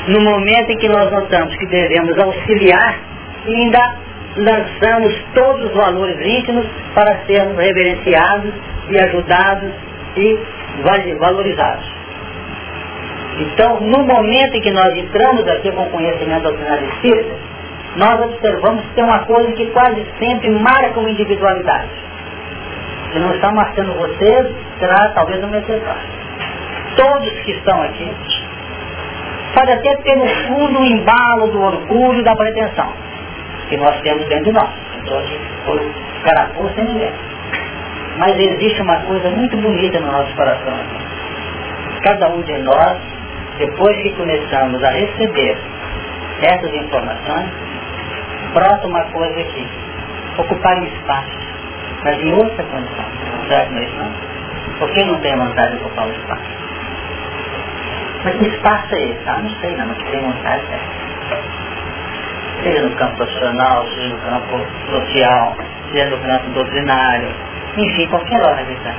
no momento em que nós notamos que devemos auxiliar, e ainda lançamos todos os valores íntimos para sermos reverenciados e ajudados e valorizados. Então, no momento em que nós entramos aqui com conhecimento doutrinário espírita, nós observamos que tem uma coisa que quase sempre marca uma individualidade. Se não está marcando vocês, será talvez uma exceção. Todos que estão aqui, pode até ter no fundo o embalo do orgulho e da pretensão que nós temos dentro de nós. Então, por carapuça sem ninguém. Mas existe uma coisa muito bonita no nosso coração. Cada um de nós, depois que começamos a receber essas informações, brota uma coisa aqui. Ocupar espaço, mas em outra condição. Certo, não? Por que não tem vontade de ocupar o espaço? Mas que espaço é esse? Ah, não sei não, mas tem vontade é. Seja no campo profissional, seja no campo social, seja no campo doutrinário, enfim, qualquer hora está.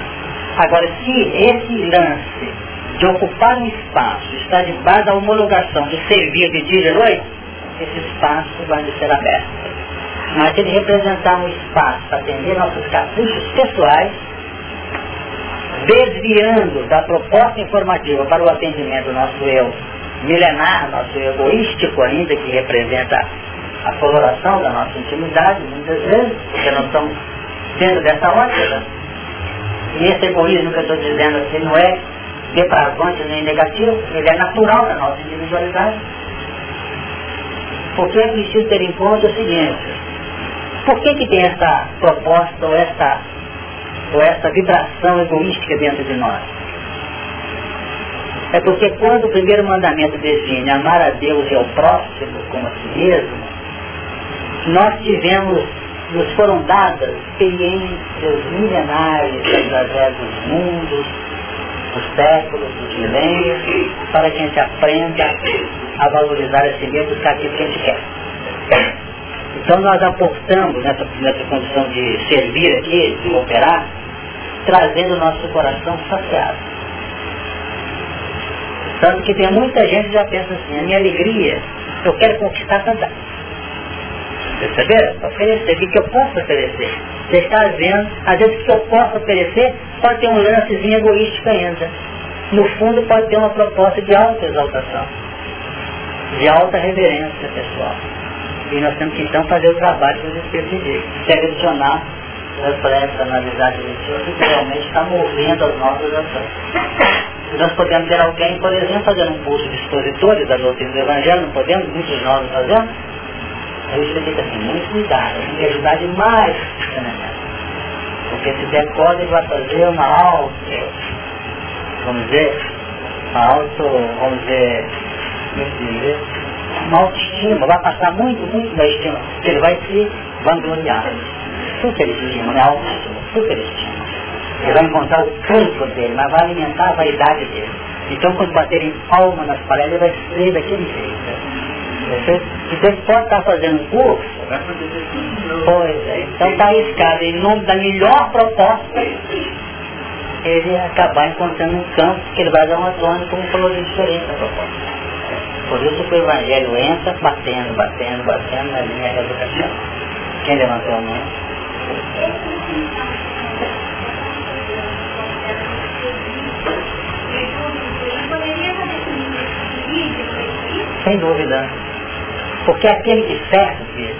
Agora, se esse lance de ocupar um espaço está debaixo da homologação de servir de dia e de noite, esse espaço vai ser aberto. Mas ele representar um espaço para atender nossos caprichos pessoais, desviando da proposta informativa para o atendimento do nosso eu milenar, nosso egoístico ainda, que representa a coloração da nossa intimidade, muitas vezes, porque nós estamos dentro dessa ótica. E esse egoísmo que eu estou dizendo aqui não é depravante nem negativo, ele é natural da nossa individualidade. Porque é preciso ter em conta o seguinte, por que, que tem essa proposta ou essa, ou essa vibração egoística dentro de nós? É porque quando o primeiro mandamento define amar a Deus e ao próximo como a si mesmo, nós tivemos nos foram dadas experiências milenares através dos mundos, dos séculos, dos milênios, para que a gente aprenda a valorizar esse mesmo buscar aquilo que a gente quer. Então nós aportamos nessa, nessa condição de servir aqui, de operar, trazendo o nosso coração saciado. Tanto que tem muita gente que já pensa assim, a minha alegria, eu quero conquistar tanta Perceberam? Oferecer. O que eu posso oferecer? Você está vendo, às vezes o que eu posso oferecer pode ter um lancezinho egoístico ainda. No fundo pode ter uma proposta de alta exaltação, de alta reverência pessoal. E nós temos que então fazer o trabalho que os Espíritos indicam. Selecionar, reflexo, analisar direitinho, que realmente está movendo as nossas ações. Nós podemos ter alguém, por exemplo, fazendo um curso de expositores da doutrina do Evangelho, não podemos, muitos de nós fazemos, Aí você fica assim, muito cuidado, tem que ajudar demais Porque se der corda ele vai fazer uma auto, vamos dizer, uma auto, vamos dizer, dizer, uma autoestima, vai passar muito, muito da estima, ele vai se vangloriar. Superestima, né? Autoestima, superestima. Ele vai encontrar o campo dele, mas vai alimentar a vaidade dele. Então quando baterem palma nas paredes, ele vai ser daquele jeito. Então ele pode estar fazendo curso. Pois é, então está arriscado em nome da melhor proposta ele acabar encontrando um campo que ele vai dar uma zona como falou de diferente a proposta. Por isso que o Evangelho entra batendo, batendo, batendo na linha da educação. Quem levantou a mão? Sem dúvida. Porque aquele que serve,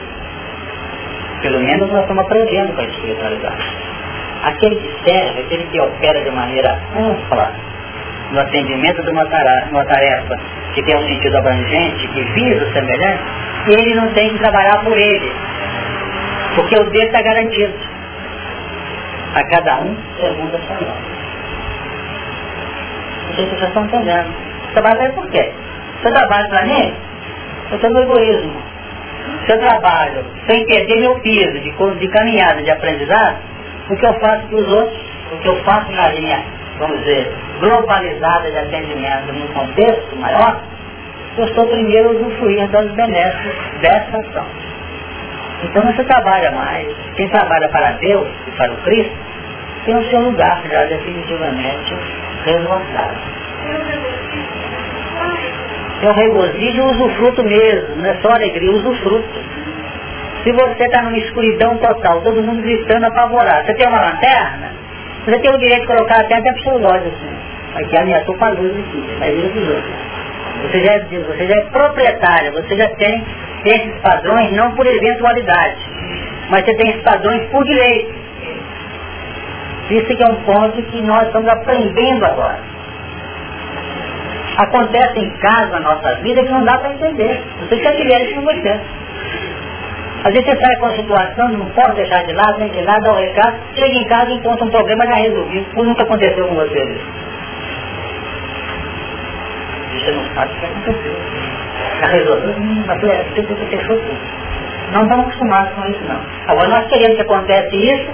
pelo menos nós estamos aprendendo com a espiritualidade. Aquele que serve, aquele que opera de maneira ampla no atendimento de uma tarefa, que tem um sentido abrangente, que visa o semelhante, ele não tem que trabalhar por ele. Porque o dele está garantido. A cada um segundo a sua se vocês estão entendendo. Trabalha por quê? Você trabalha para mim? Eu no egoísmo. Se eu trabalho sem perder meu piso de, de caminhada, de aprendizado, o que eu faço para os outros, o que eu faço na linha, vamos dizer, globalizada de atendimento num contexto maior, eu estou primeiro usufruindo das benéficas dessa ação. Então você trabalha mais. Quem trabalha para Deus e para o Cristo, tem o seu lugar já definitivamente resguardado. É o regozijo e usufruto mesmo, não é só alegria, usufruto. Se você está numa escuridão total, todo mundo gritando apavorado, você tem uma lanterna, você tem o direito de colocar até dentro do seu loja, assim. Aqui ameaçou com a luz aqui, vai vir dos outros. Você já, é, você já é proprietário, você já tem esses padrões não por eventualidade, mas você tem esses padrões por direito. Isso que é um ponto que nós estamos aprendendo agora. Acontece em casa na nossa vida que não dá para entender. Você quer que isso com você. Às vezes você sai com a situação, não pode deixar de lado, nem de lado, dá o recado, chega em casa e encontra um problema já resolvido. Por nunca aconteceu com você Você não sabe o que aconteceu. Já resolveu, hum, mas você fechou tudo. Não estamos acostumados com isso não. Agora nós queremos que acontece isso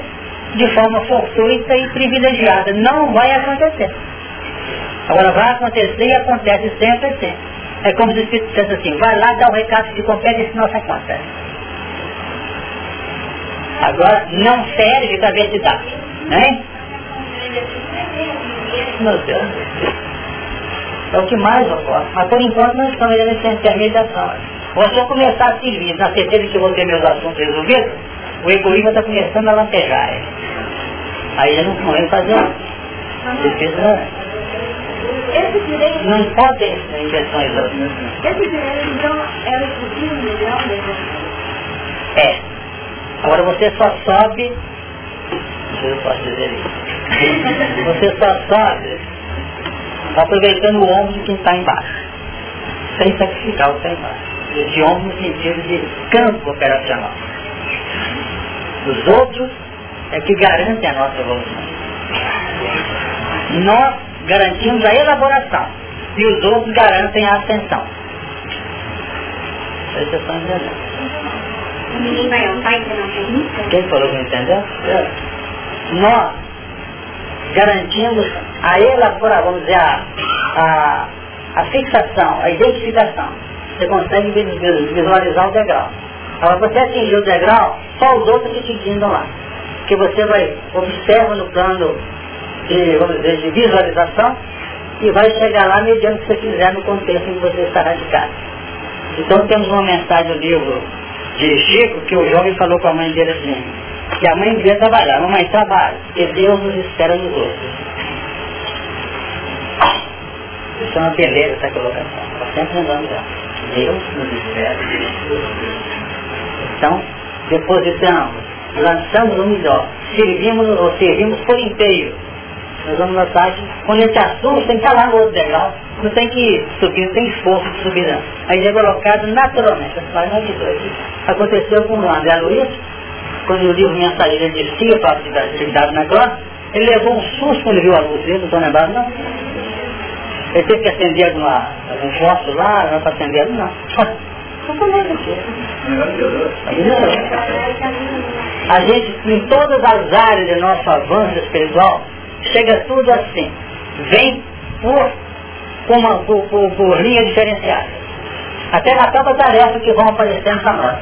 de forma fortuita e privilegiada. Não vai acontecer. Agora vai acontecer e acontece sempre assim. É como se o Espírito dissesse assim, vai lá dar um recado de compete e não se acontece. Agora não serve para ver se dá. Né? Meu Deus. É o que mais ocorre. Mas por enquanto nós estamos nessa intermediação. Quando eu começar a servir, na certeza que eu vou ter meus assuntos resolvidos, o egoísmo está começando a lampejar. Aí ele não vai fazer defesa. Esse direito. Não pode ter intenções outras. Esse direito, então, era possível melhor mesmo? É. Agora você só sobe. Se eu posso dizer isso. Você só sobe aproveitando o ombro de quem está embaixo. Sem sacrificar o que está embaixo. De ombro no sentido de campo operacional. Os outros é que garantem a nossa evolução. Nós garantimos a elaboração e os outros garantem a ascensão. Vocês estão entendendo? Não tem Quem falou que não entendeu? Nós garantimos a elaboração, vamos dizer, a, a, a fixação, a identificação. Você consegue visualizar o degrau. Agora, você atingir o degrau, só os outros que te guindam lá. Que você vai, observa no plano de, vamos dizer, de visualização e vai chegar lá mediante o que você quiser no contexto em que você está radicado. Então temos uma mensagem do livro de Chico que o jovem falou com a mãe dele assim, que a mãe devia trabalhar, mamãe trabalha, e Deus nos espera nos outros. Isso é uma beleza essa colocação. Está sempre andando já. Deus nos espera. Então, depositamos, lançamos o melhor, servimos ou servimos por inteiro. Nós vamos notar que quando a gente assume, tem que lá no outro degrau. Não tem que subir, não tem esforço de subir não. Aí é colocado naturalmente. Mas não aqui. Aconteceu com o André Luiz, quando o livro Minha Saída descia para a atividade na cross, ele levou um susto quando viu a luz dele, não estou lembrado não. Ele teve que acender alguma, algum fósforo lá, não para acender, não. A gente, em todas as áreas do nosso avanço espiritual, chega tudo assim. Vem por, uma, por, por, por linha diferenciada. Até na própria tarefa que vão aparecendo para nós.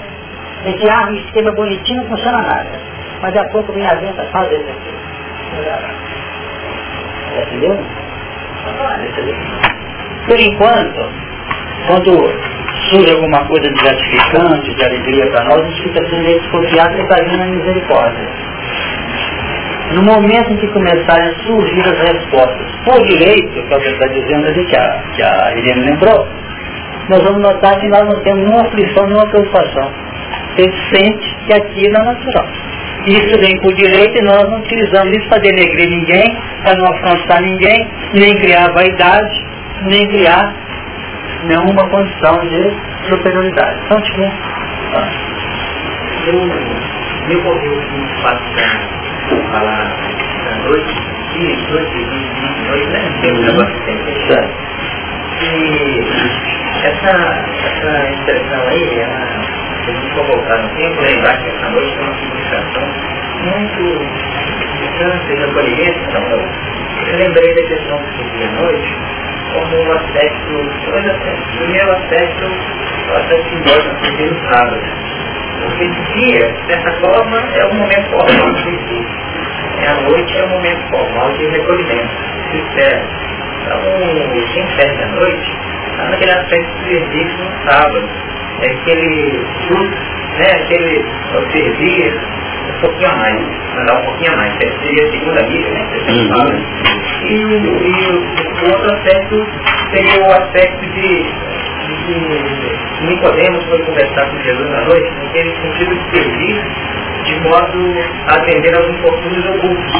A gente arma um esquema bonitinho, não funciona nada. Mas a pouco vem a venta, faz isso aqui. Entendeu? Por enquanto, quando surge alguma coisa de gratificante, de alegria para nós, a gente fica assim desconfiado e caindo na misericórdia. No momento em que começarem a surgir as respostas por direito, que é o que está dizendo ali, que a, que a Irene lembrou, nós vamos notar que nós não temos nenhuma aflição, nenhuma preocupação. Você sente que aquilo é natural. Isso vem por direito e nós não utilizamos isso para denegrir ninguém, para não afrontar ninguém, nem criar vaidade, nem criar nenhuma condição de superioridade. Então, tipo, ah. eu me ocorreu um fato falar da noite, e noite, e né? Um que que E essa, essa expressão aí, a gente voltar no tempo, lembrar que essa noite uma significação muito distante de acolhimento. Então, eu lembrei da questão do dia à noite como um aspecto, dois aspectos. Primeiro aspecto, o aspecto simbólico do sábado porque dia, de certa forma, é um momento formal de. É a noite é um momento formal de recolhimento, espera. Então, quem serve à noite, está naquele aspecto de serviço no sábado. É aquele né, aquele servir um pouquinho a mais, mandar um pouquinho a mais. Seria a segunda vida, né? Uhum. E, e o outro aspecto seria o aspecto de, de Nicodemos foi conversar com Jesus na noite, naquele sentido de servir de modo a atender aos infortúnios ocultos.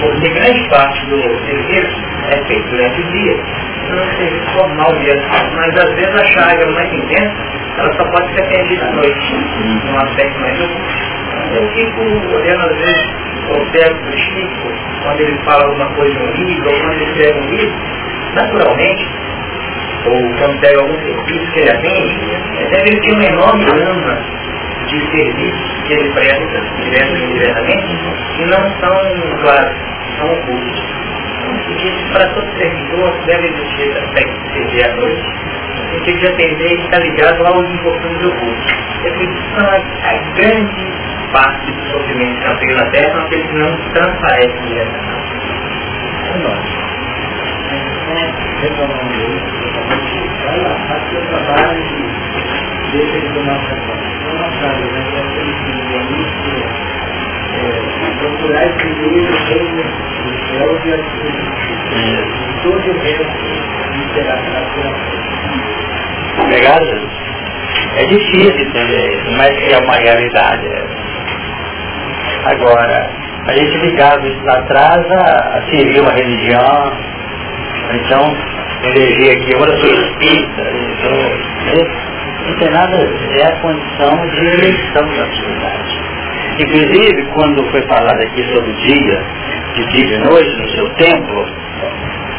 Porque grande parte do serviço é feito durante o dia, não é um formal mesmo, mas às vezes a chaga mais intensa, ela só pode ser atendida à noite, num aspecto mais oculto. Eu fico olhando às vezes, o Chico, quando ele fala alguma coisa em um livro, ou quando ele escreve um livro, naturalmente, ou quando pega algum serviço que ele atende, deve ele ter uma enorme gama de serviços que ele presta, direto ou indiretamente, que não são, claro, são ocultos. Porque para todo servidor deve existir aspecto de servir à noite, no sentido de atender e estar ligado aos infortúnios ocultos. Esses são a, a grande parte do sofrimento que apega na Terra, são aqueles que não transparecem diretamente. É lógico. Retomando isso, vai lá, faz seu trabalho e deixa ele tomar conta procurar primeiro o reino dos céus e a todo o resto será pela Obrigado. É difícil entender isso, mas é uma realidade. Agora, a gente ligava isso lá atrás a, a uma religião, então eleger aqui, agora sou espírita, não tem nada é a condição de eleição da atividade. Inclusive, quando foi falado aqui sobre o dia, de dia e noite no seu templo,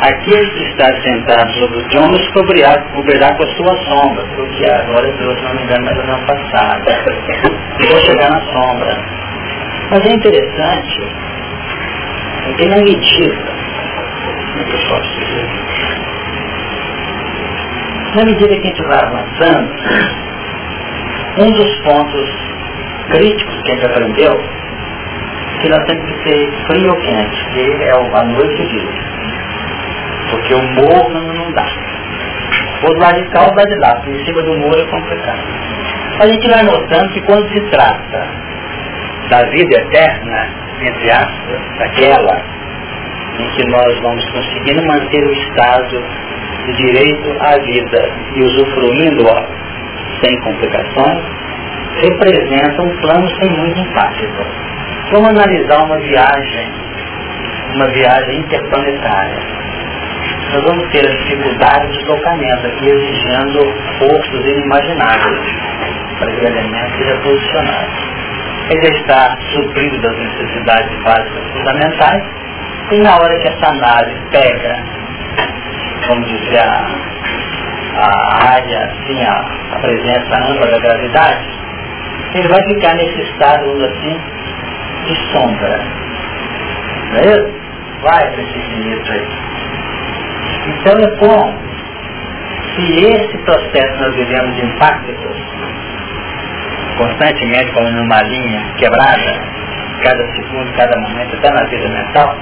aquele que está sentado sobre o trono se cobrirá, cobrirá com a sua sombra, porque a glória de Deus, não me engano, mas não passada. Vou chegar na sombra. Mas é interessante, porque na medida, como é que eu posso dizer? Na medida que a gente vai avançando, um dos pontos críticos que a gente aprendeu que nós temos que ser frio ou quente, que é a noite e o dia. Porque o morno não dá. O radical vai de lá, porque em cima do muro é complicado. A gente vai notando que quando se trata da vida eterna, entre aspas, daquela em que nós vamos conseguindo manter o estado de direito à vida e usufruindo-a sem complicações, representa um plano sem muito impacto. Vamos analisar uma viagem, uma viagem interplanetária. Nós vamos ter a dificuldade de deslocamento aqui exigindo forças inimagináveis para que o elemento seja posicionado. Ele está suprido das necessidades básicas fundamentais e na hora que essa nave pega vamos dizer, a, a área, assim, a, a presença ampla da gravidade, ele vai ficar nesse estado, assim, de sombra. Não é isso? Vai para esse infinito aí. Então é bom, se esse processo nós vivemos de impactos, constantemente como numa linha quebrada, cada segundo, cada momento, até na vida mental,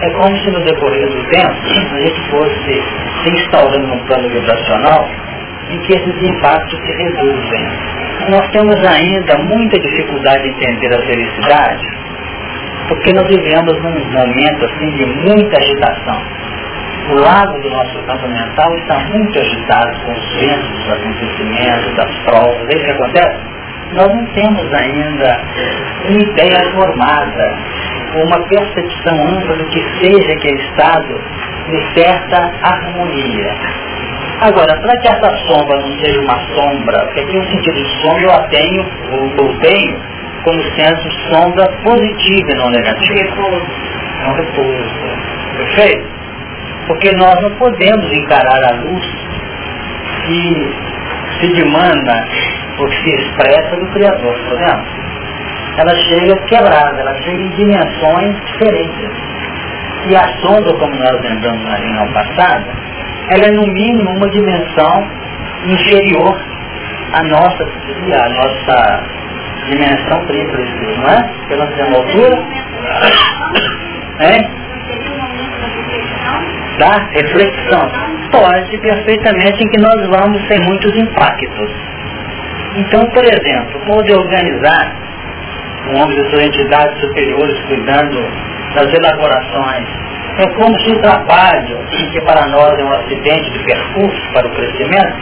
é como se no decorrer do tempo a gente fosse se instaurando num plano vibracional em que esses impactos se reduzem. Nós temos ainda muita dificuldade de entender a felicidade, porque nós vivemos num momento assim de muita agitação. O lado do nosso campo mental está muito agitado com os ventos dos acontecimentos, das provas, é isso que acontece? Nós não temos ainda uma ideia formada uma percepção ampla do que seja aquele estado de certa harmonia. Agora, para que essa sombra não seja uma sombra, porque tem um sentido de sombra, eu a tenho, ou eu tenho, como sendo sombra positiva e não negativa. Repouso. É um repouso. Perfeito? Porque nós não podemos encarar a luz que se demanda, ou que se expressa do Criador, podemos? Ela chega quebrada, ela chega em dimensões diferentes. E a sombra, como nós lembramos na reunião passada, ela é no mínimo uma dimensão inferior à nossa, à nossa dimensão tríplice, não é? Que nós temos altura. É? Da reflexão. Pode, perfeitamente, em que nós vamos ter muitos impactos. Então, por exemplo, pode organizar um homem de suas entidades superiores cuidando das elaborações. É como se o trabalho, que para nós é um acidente de percurso para o crescimento,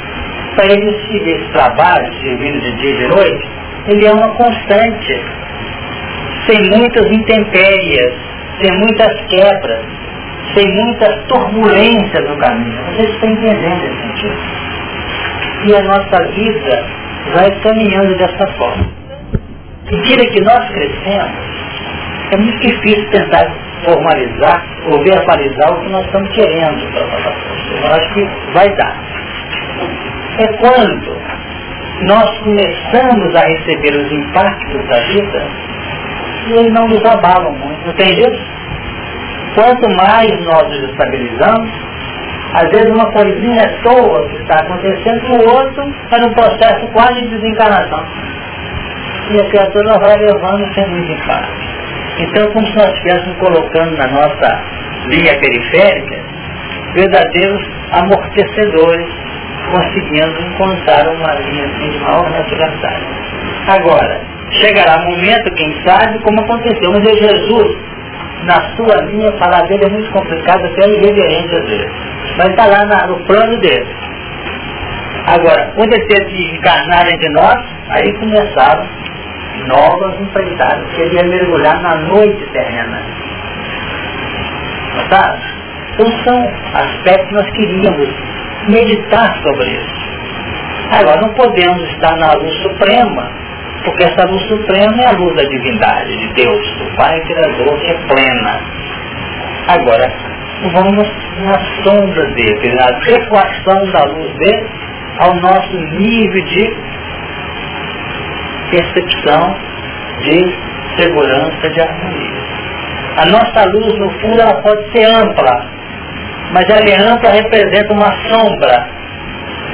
para ele esse trabalho, servindo de dia e de noite, ele é uma constante, sem muitas intempérias, sem muitas quebras, sem muitas turbulências no caminho. Vocês estão entendendo esse sentido? E a nossa vida vai caminhando dessa forma. Mentira que nós crescemos, é muito difícil tentar formalizar ou verbalizar o que nós estamos querendo Eu acho que vai dar. É quando nós começamos a receber os impactos da vida e eles não nos abalam muito, jeito? Quanto mais nós nos estabilizamos, às vezes uma coisinha à toa que está acontecendo, o outro está num processo quase de desencarnação. E a criatura vai levando sem impacto. Então, como se nós estivéssemos colocando na nossa linha periférica verdadeiros amortecedores, conseguindo encontrar uma linha assim, de maior naturalidade. Agora, chegará um momento, quem sabe, como aconteceu, mas é Jesus, na sua linha, falar dele é muito complicado, até irreverente às vezes. Mas está lá na, no plano dele. Agora, quando ele teve que encarnar entre nós, aí começaram novas empreitadas, que ele ia mergulhar na noite terrena. Tá? Então são aspectos que nós queríamos meditar sobre isso. Agora, não podemos estar na luz suprema, porque essa luz suprema é a luz da divindade, de Deus, do Pai Criador, que é plena. Agora, vamos na sombra dele, na adequação da luz dele ao nosso nível de percepção de segurança, de harmonia. A nossa luz, no fundo, ela pode ser ampla, mas ela é ampla representa uma sombra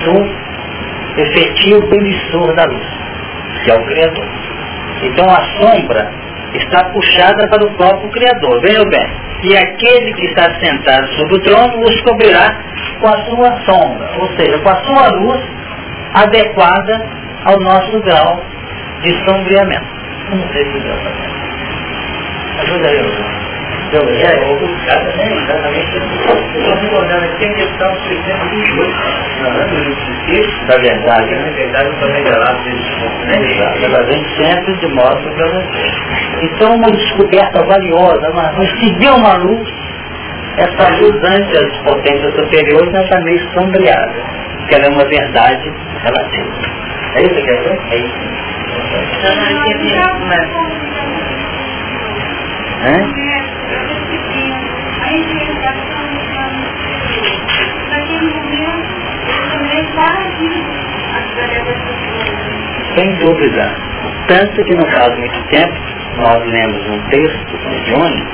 do efetivo emissor da luz, que é o Criador. Então a sombra está puxada para o próprio Criador. Veja bem, e aquele que está sentado sobre o trono os cobrirá com a sua sombra, ou seja, com a sua luz adequada ao nosso grau de sombreamento. Não sei se deu para Ajuda eu. Então, é, obuscada, né? Exatamente. Estou recordando aqui a questão 628, da verdade, né? verdade foi revelado né? Ela vem sempre de modo para você. Então, uma descoberta valiosa, mas se deu uma luz, essa luz ante as potências superiores, ela está meio sombreada, porque ela é uma verdade relativa. É isso que quer dizer? É isso. Sem dúvida. Tanto que não faz muito tempo, nós lemos um texto de Jones,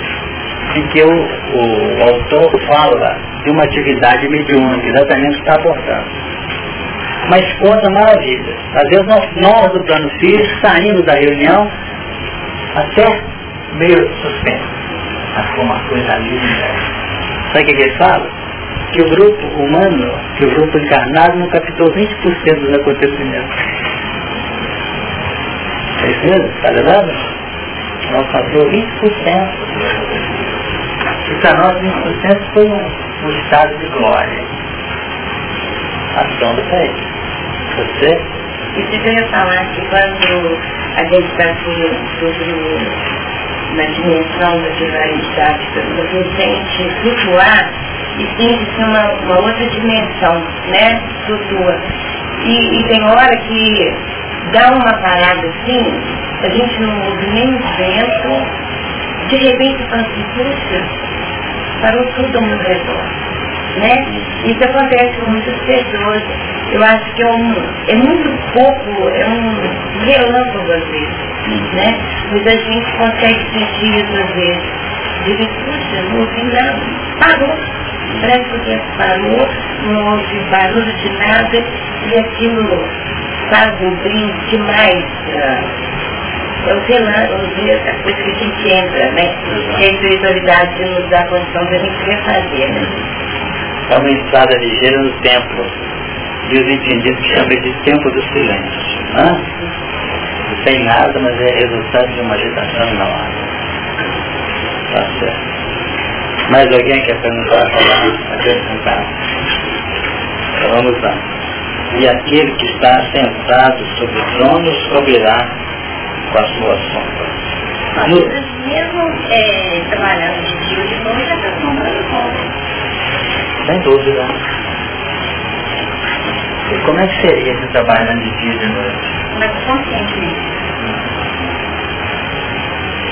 em que o, o, autor fala de uma atividade mediúnica, exatamente o que está abordando. Mas conta maravilha. Às vezes nós, nós do plano físico saímos da reunião até meio suspenso. Mas uma coisa linda. Sabe o que ele fala? Que o grupo humano, que o grupo encarnado não captou 20% dos acontecimentos. É isso mesmo? Está lembrado? Nós captou 20%. E para nós 20% foi um, um estado de glória. A sombra está aí. Você? Isso que eu ia falar que quando a gente está sobre na dimensão da pluralidade, você sente flutuar e sente uma, uma outra dimensão, né? Flutua. E, e tem hora que dá uma parada assim, a gente não ouve nem o vento, de repente você fala assim, puxa, parou tudo ao meu redor. Né? Isso acontece com muitas pessoas. Eu acho que é, um, é muito pouco, é um relâmpago às vezes né? Mas a gente consegue sentir isso às vezes. Diga, puxa, ouvi nada. Parou. Parece que o tempo parou, não houve barulho de nada e aquilo faz um brinde demais. Sei lá, eu sei essa coisa que a gente entra, né? Que a espiritualidade nos dá a condição de a gente refazer, né? É uma entrada ligeira no templo. E os entendidos chamam de tempo do silêncio. Hã? Não tem nada, mas é resultado de uma agitação na hora. Tá certo. Mais alguém quer perguntar, acrescentar? Então vamos lá. E aquele que está sentado sobre o trono cobrirá com a sua sombra. Mas mesmo é, trabalhando de dia de noite, essa sombra não Sem dúvida. E como é que seria se trabalhando de dia e de noite? Mas consciente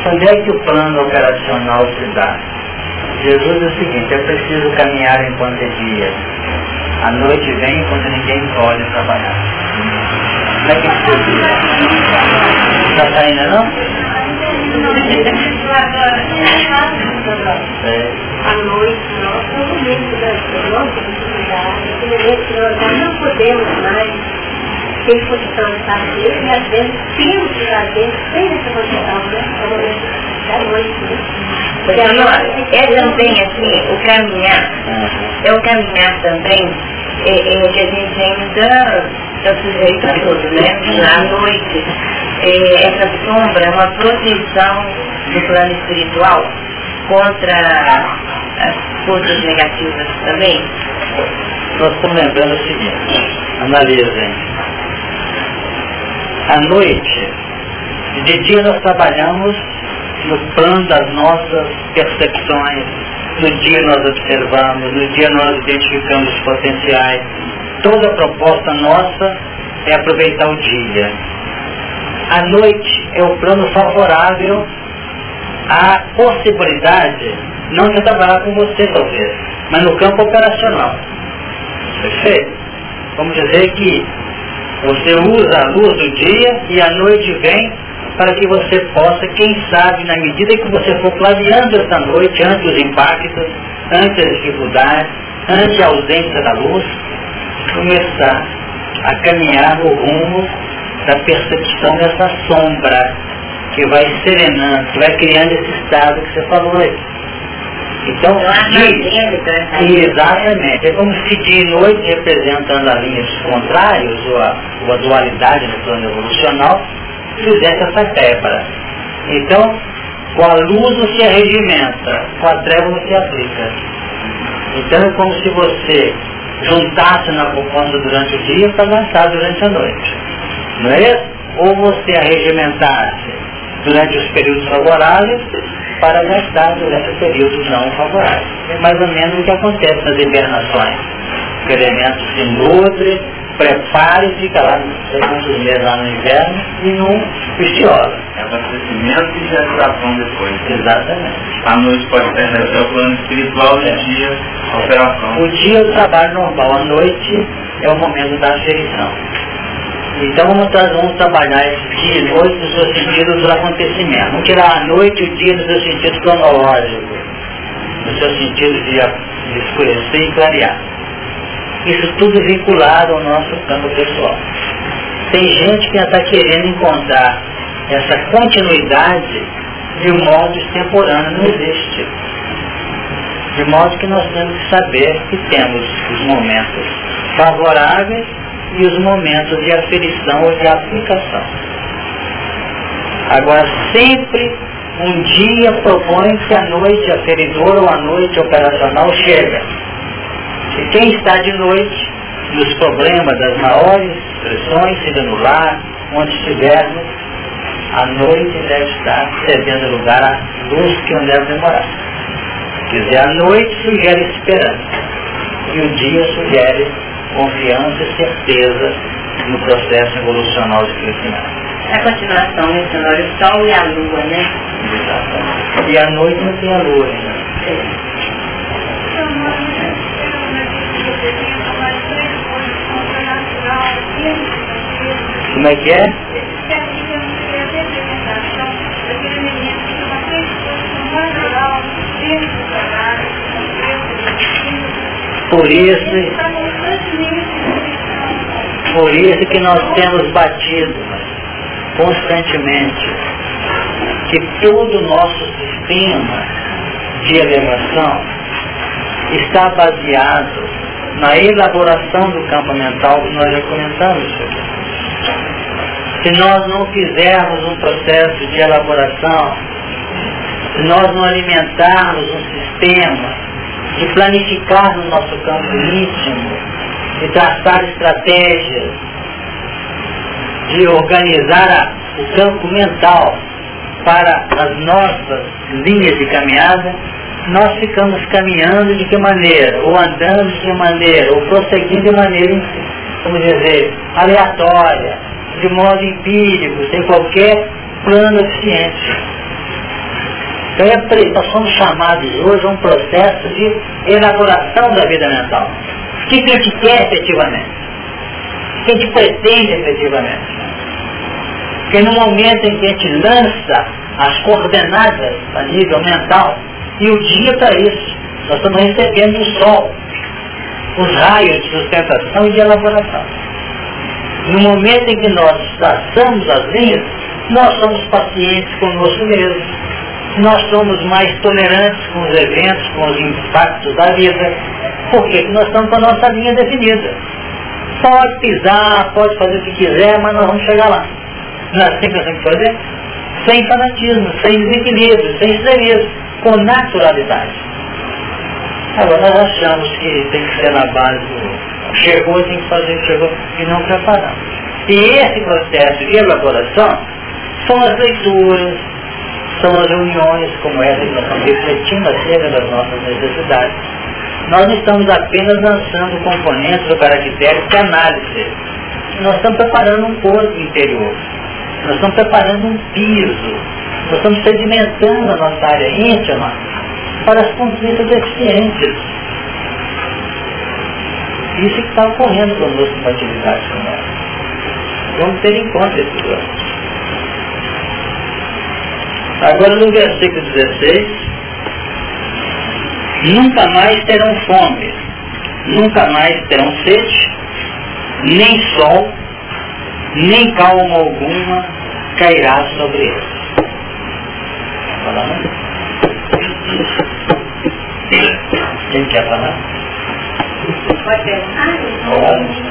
Onde é que o plano operacional se dá? Jesus diz o seguinte, é preciso caminhar enquanto é dia. A noite vem quando ninguém pode trabalhar. Como é que se Está saindo não? É. À noite, nós, no momento momento que nós não podemos mais ter condição de fazer, e às vezes temos que fazer sem essa condição, né? É o momento da noite, né? Porque é também assim, o caminhar, é o caminhar também, é, é que a gente ainda está sujeito a tudo, né? À noite, é, essa sombra é uma proteção do plano espiritual contra as forças negativas também. Nós estamos lembrando o seguinte, analisem. À noite, de dia nós trabalhamos no plano das nossas percepções, no dia nós observamos, no dia nós identificamos os potenciais. Toda a proposta nossa é aproveitar o dia. A noite é o plano favorável à possibilidade, não de trabalhar com você talvez, mas no campo operacional. Perfeito? Vamos dizer que você usa a luz do dia e a noite vem para que você possa, quem sabe, na medida que você for clareando essa noite, ante os impactos, ante as dificuldades, ante a ausência da luz, começar a caminhar no rumo da percepção dessa sombra que vai serenando, que vai criando esse estado que você falou aí. Então, de, exatamente, é como se dia e noite, representando as linhas contrárias, ou a, ou a dualidade no plano evolucional, fizesse essa quebra. Então, com a luz se arregimenta, com a treva se aplica. Então é como se você juntasse na poupança durante o dia para gastar durante a noite. Não é isso? Ou você arregimentasse durante os períodos favoráveis para gastar durante os períodos não favoráveis. É mais ou menos o que acontece nas hibernações. O elemento se nutre, prepare e fica lá, quantos meses lá no inverno e não pistiola. É abastecimento e gestação depois. Exatamente. A noite pode pertencer ao plano espiritual e o dia a operação. O dia é o trabalho normal, a noite é o momento da aferição. Então vamos, vamos trabalhar esse dia e noite no seu sentido dos acontecimentos. Vamos tirar a noite e o dia no seu sentido cronológico, no seu sentido de, de escurecer e clarear. Isso tudo vinculado ao nosso campo pessoal. Tem gente que está querendo encontrar essa continuidade de um modo extemporâneo, não existe. De modo que nós temos que saber que temos os momentos favoráveis e os momentos de aferição ou de aplicação. Agora, sempre um dia propõe que a noite aferidora ou a noite operacional chega. E quem está de noite, nos problemas das maiores pressões, seja no lar, onde estivermos, a noite deve estar cedendo lugar à luz que não deve demorar. Quer dizer, a noite sugere esperança e o dia sugere confiança e certeza no processo evolucional de crescimento. A continuação mencionando o sol e a lua, né? Exatamente. E a noite não tem a lua ainda. É. Como é que é? Por isso, por isso que nós temos batido constantemente que todo o nosso sistema de elevação está baseado na elaboração do campo mental, nós já comentamos. Se nós não fizermos um processo de elaboração, se nós não alimentarmos um sistema de planificar no nosso campo íntimo, de traçar estratégias, de organizar a, o campo mental para as nossas linhas de caminhada, nós ficamos caminhando de que maneira, ou andando de que maneira, ou prosseguindo de maneira, vamos dizer, aleatória, de modo empírico, sem qualquer plano eficiente. Então é, nós somos chamados hoje a um processo de elaboração da vida mental. O que a gente quer efetivamente? O que a gente pretende efetivamente? Porque no momento em que a gente lança as coordenadas a nível mental, e o dia para isso, nós estamos recebendo o sol, os raios de sustentação e de elaboração. No momento em que nós traçamos as linhas, nós somos pacientes conosco mesmos. Nós somos mais tolerantes com os eventos, com os impactos da vida. Porque nós estamos com a nossa linha definida. Pode pisar, pode fazer o que quiser, mas nós vamos chegar lá. É assim nós temos que fazer? Sem fanatismo, sem desequilíbrio, sem extremismo, com naturalidade. Agora nós achamos que tem que ser na base do chegou, tem que fazer que chegou e não preparamos. E esse processo de elaboração são as leituras, são as reuniões como essa que nós estamos refletindo acerca das nossas necessidades. Nós não estamos apenas lançando componentes do caractere de análise. Nós estamos preparando um corpo interior. Nós estamos preparando um piso. Nós estamos sedimentando a nossa área íntima para as conquistas eficientes. Isso que está ocorrendo conosco com a atividade Vamos ter em conta esse plano. Agora no versículo 16, nunca mais terão fome, nunca mais terão sede, nem sol, nem calma alguma cairá sobre eles. Falar, Quem quer falar? Pode pensar?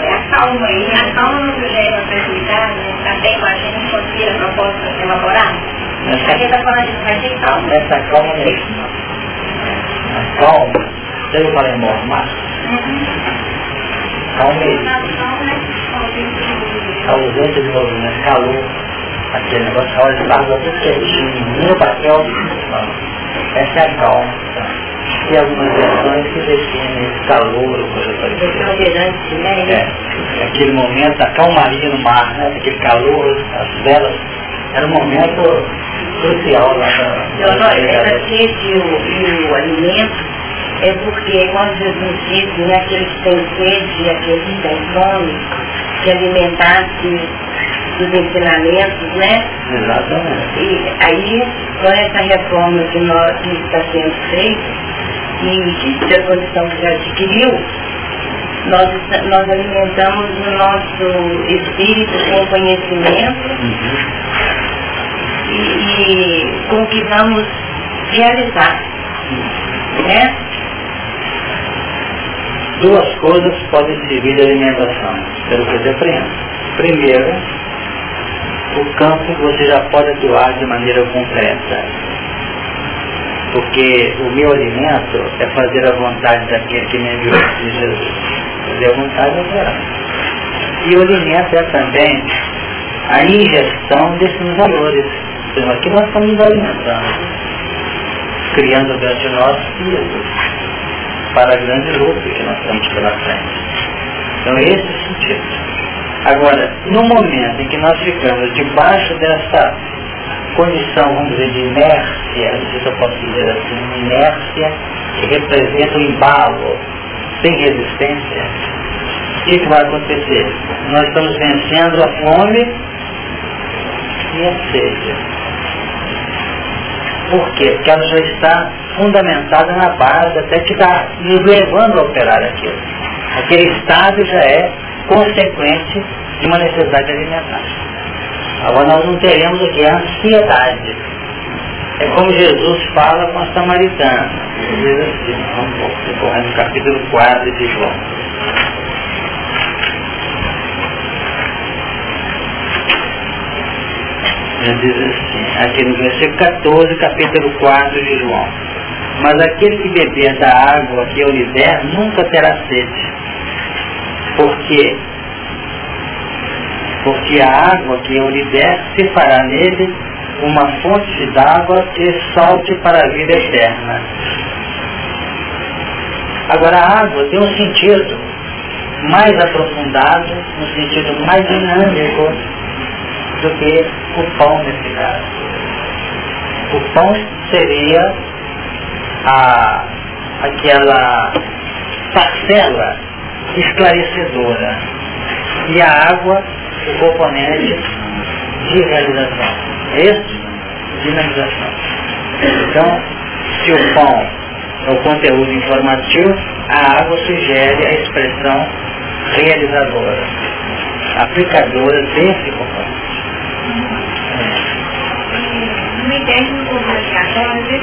É a calma aí. A calma não gera a tranquilidade, também com a gente conseguir a proposta elaborar. A gente está falando de vai ter calma. Essa calma mesmo. A calma, deve falar em mormar. Calma mesmo a ausência de movimento, calor, aquele negócio, a hora de barba tudo quietinho, no papel, essa é a calma. E algumas versões que definem esse calor ou coisa parecida. É, aquele momento, a calmaria no mar, né? aquele calor, as velas, era um momento crucial lá da... Essa sede e o alimento é porque quando Jesus disse, né, aquele que tem sede e aquele que tem fome, se alimentar-se dos ensinamentos, né? Exatamente. E aí, com essa reforma que, nós, que está sendo feita, e a condição que já adquiriu, nós, nós alimentamos o nosso espírito com conhecimento uhum. e, e com o que vamos realizar. Né? Duas coisas podem servir de alimentação, pelo que eu aprendo. Primeiro, o campo você já pode atuar de maneira concreta. Porque o meu alimento é fazer a vontade daquele que me enviou de Jesus. Fazer a vontade é operar. E o alimento é também a ingestão desses valores. Então, aqui nós estamos alimentando, criando dentro de nós filhos para a grande luta que nós temos pela frente. Então esse é o sentido. Agora, no momento em que nós ficamos debaixo dessa condição, vamos dizer, de inércia, não sei se eu posso dizer assim, inércia que representa o embalo, sem resistência, o que, que vai acontecer? Nós estamos vencendo a fome e a sede. Por quê? Porque ela já está fundamentada na base, até que está nos levando a operar aquilo. Aquele estado já é consequente de uma necessidade alimentar. Agora nós não teremos aqui a ansiedade. É como Jesus fala com a samaritana. É assim, vamos no capítulo 4 de João. Ele diz assim, aqui no versículo 14, capítulo 4 de João. Mas aquele que beber da água que eu lhe der nunca terá sede. Porque porque a água que eu lhe der se fará nele uma fonte de água que salte para a vida eterna. Agora a água tem um sentido mais aprofundado, um sentido mais dinâmico do que o pão nesse caso. O pão seria a, aquela parcela esclarecedora e a água o componente de realização. É isso? Dinamização. Então, se o pão é o conteúdo informativo, a água sugere a expressão realizadora, aplicadora desse componente. Uma ideia de um comunicatório, ver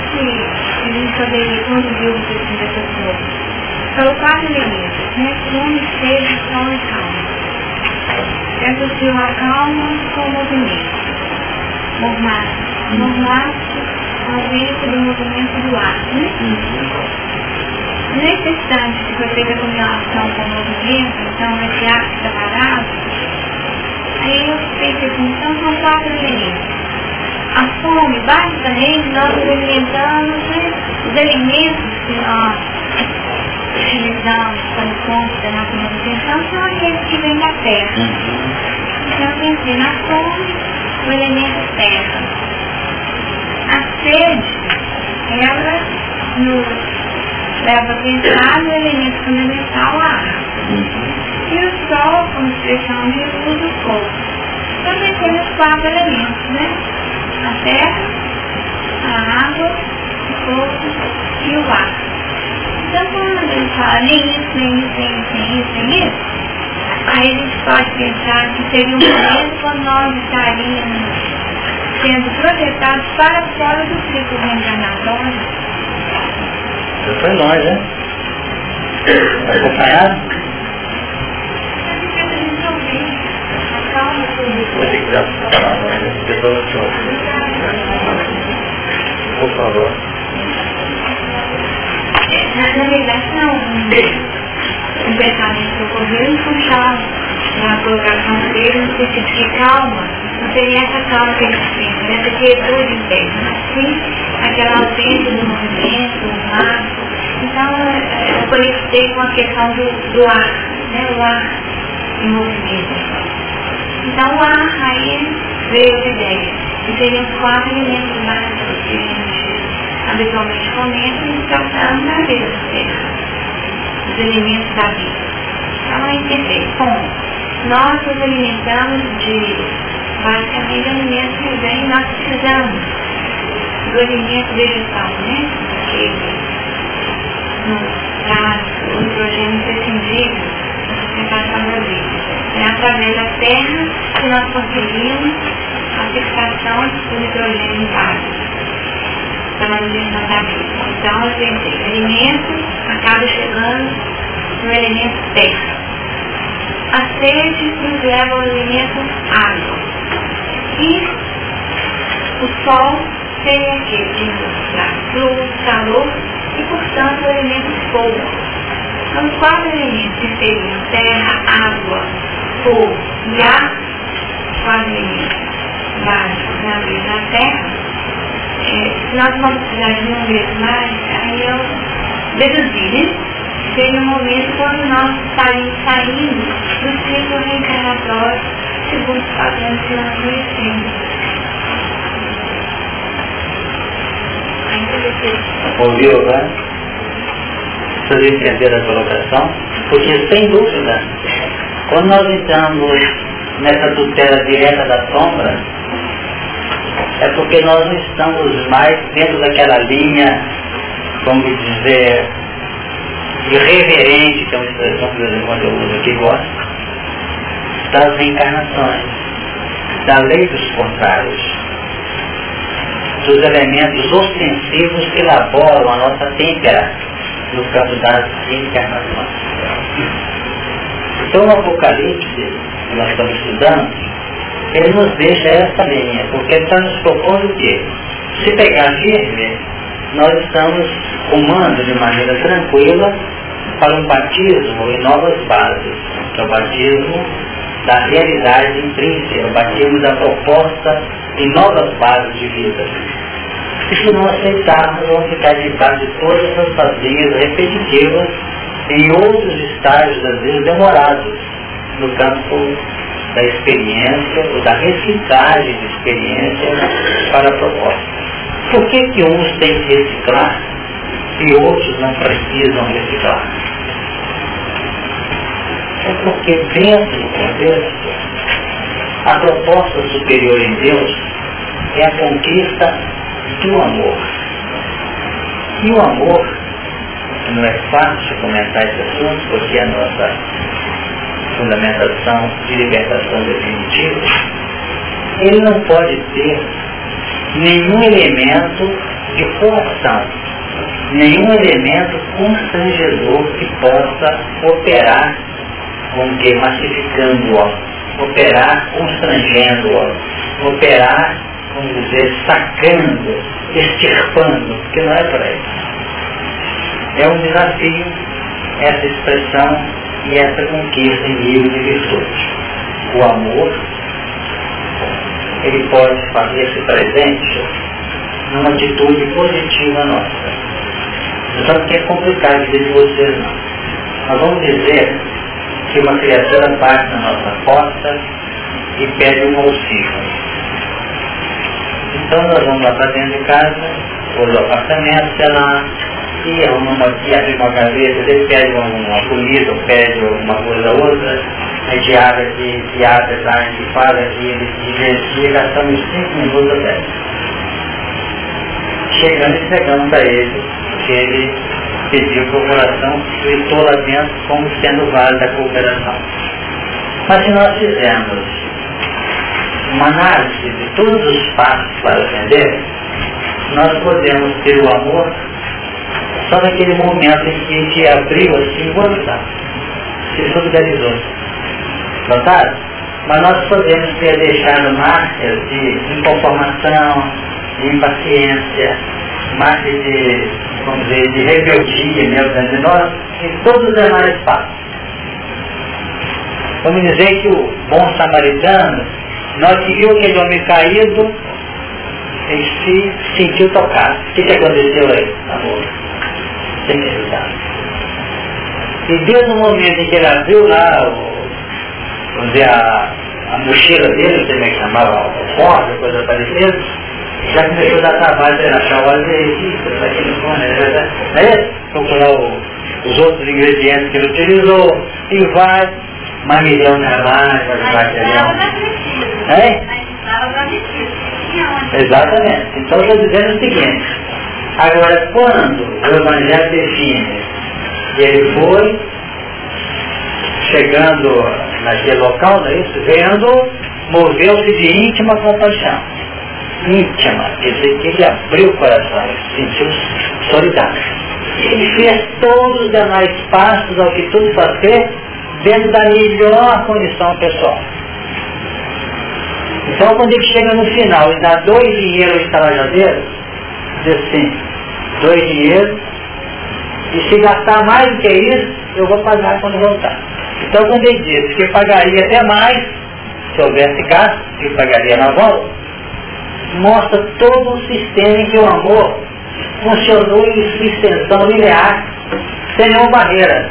se a gente poderia conduzir o que dessa forma. São quatro elementos, né? Nome, sede, som e calma. Associo a calma com o movimento. Mormaço. Mormaço, ausência do movimento do ar, né? Instante que foi feita a combinação com o movimento, então esse ar que está parado, aí eu pensei assim, então são quatro elementos. A fome, basicamente, nós alimentamos, né? Os alimentos que nós utilizamos como fonte da nossa manutenção são aqueles que vêm da terra. Então, pensei na fome, o elemento terra. A sede, ela nos leva a pensar no elemento fundamental, a água. E o sol, como expressão de luz, o fogo. Também tem os quatro elementos, né? A terra, a água, o fogo e o ar. Então, quando ele fala nem isso, nem isso, nem isso, nem isso, nem isso, aí a gente pode pensar que seria um momento quando nós estaríamos sendo projetados para fora do ciclo reencarnatório. Isso foi nós, né? Acompanhado? Vou ter que dar palavra, pessoas Por Um pensamento que ocorreu e puxar na colocação dele no sentido de que calma, não seria essa calma que ele tem, essa quietude interna, sim aquela ausência do movimento, do ar. Então, eu conectei com a questão do, do ar, né? o ar em movimento. Então, o ar aí veio a ideia, que seriam quatro elementos básicos que a gente habitualmente comenta e tratando da vida da terra, os elementos da vida. Então, aí pensei, bom, nós nos alimentamos de basicamente alimentos que vêm, nós precisamos do alimento vegetal, né? Que nos traz o nitrogênio imprescindível sustentação da vida. É através da terra que nós conseguimos a fixação do nitrogênio básico para da vida. Então, eu pensei, alimento acaba chegando no elemento terra. A sede nos leva ao elemento água. E o sol seria aquele que nos traz luz, calor e, portanto, o elemento fogo. Então, os quatro elementos que seriam terra, água, fogo e ar, quatro elementos básicos na vida da terra, é, se nós vamos precisar de um vez mais, aí eu deduzi, né? Seria um momento quando nós estaríamos saindo do ciclo reencarnatório segundo os padrões que nós conhecemos. Ouviu, né? Vocês entenderam a colocação? Porque, sem dúvida, quando nós entramos nessa tutela direta da sombra, é porque nós não estamos mais dentro daquela linha, vamos dizer, irreverente, que é uma expressão que eu uso aqui gosto, das reencarnações, da lei dos contrários, dos elementos ostensivos que elaboram a nossa têmpera no campo das reencarnações. Então o Apocalipse, que nós estamos estudando, ele nos deixa essa linha, porque ele está nos propondo que, se pegar firme, nós estamos rumando de maneira tranquila para um batismo em novas bases, que é o batismo da realidade intrínseca, o batismo da proposta em novas bases de vida. E se não aceitarmos, vamos ficar debaixo de todas essas vazias repetitivas em outros estágios, às vezes demorados, no campo da experiência ou da reciclagem de experiência para a proposta. Por que, que uns têm que reciclar e outros não precisam reciclar? É porque dentro do contexto, a proposta superior em Deus é a conquista do amor. E o amor, não é fácil comentar esse assunto, porque a nossa fundamentação de libertação definitiva, ele não pode ter nenhum elemento de coação, nenhum elemento constrangedor que possa operar, vamos dizer, massificando-o, operar constrangendo-o, operar, vamos dizer, sacando, extirpando, que não é para isso. É um desafio essa expressão e essa conquista em nível de virtude. O amor, ele pode fazer-se presente numa atitude positiva nossa. Só que é complicado dizer de vocês não. Nós vamos dizer que uma criatura bate na nossa porta e pede um auxílio. Então nós vamos lá para dentro de casa, ou do apartamento, sei lá, e arruma uma, e abre uma gaveta, ele pede uma, comida, pede uma coisa ou outra, a gente abre aqui, se abre, tá, a gente fala aqui, ele divertia, gastamos cinco minutos até. Chegando e entregamos para ele, que ele pediu cooperação, gritou lá dentro como sendo válida a cooperação. Mas se nós fizermos uma análise de todos os passos para atender, nós podemos ter o amor só naquele momento em que gente abriu assim o olhar, se solidarizou. Notaram? Mas nós podemos ter deixado marcas de inconformação, de impaciência, marcas de, vamos dizer, de rebeldia mesmo dentro de nós, em todos os demais passos. Vamos dizer que o bom samaritano, nós que viu aquele homem caído, ele se sentiu tocado. O que, que aconteceu aí, amor? Sem necessidade. E desde o momento em que ele abriu lá, vamos dizer, a, a mochila dele, não sei como é que chamava, o forte, coisa parecida, já começou a dar trabalho para ele achar o azeite, aquele fone, né? procurar o, os outros ingredientes que ele utilizou, e vai, mais milhão de trabalho, vai material. É? Exatamente. Então estou dizendo o seguinte. Agora, quando o Evangelho define que ele foi chegando naquele local, não é isso? Vendo, moveu-se de íntima compaixão. Íntima, quer dizer que ele abriu o coração, sentiu solidário. Ele fez todos os demais passos ao que tudo fazer dentro da melhor condição pessoal. Então quando ele chega no final e dá dois dinheiros de trabalhadeiro, diz assim, dois dinheiros, e se gastar mais do que isso, eu vou pagar quando voltar. Então quando ele diz que pagaria até mais, se houvesse gasto, que pagaria na volta, mostra todo o sistema em que o amor funcionou em sua extensão linear, sem nenhuma barreira.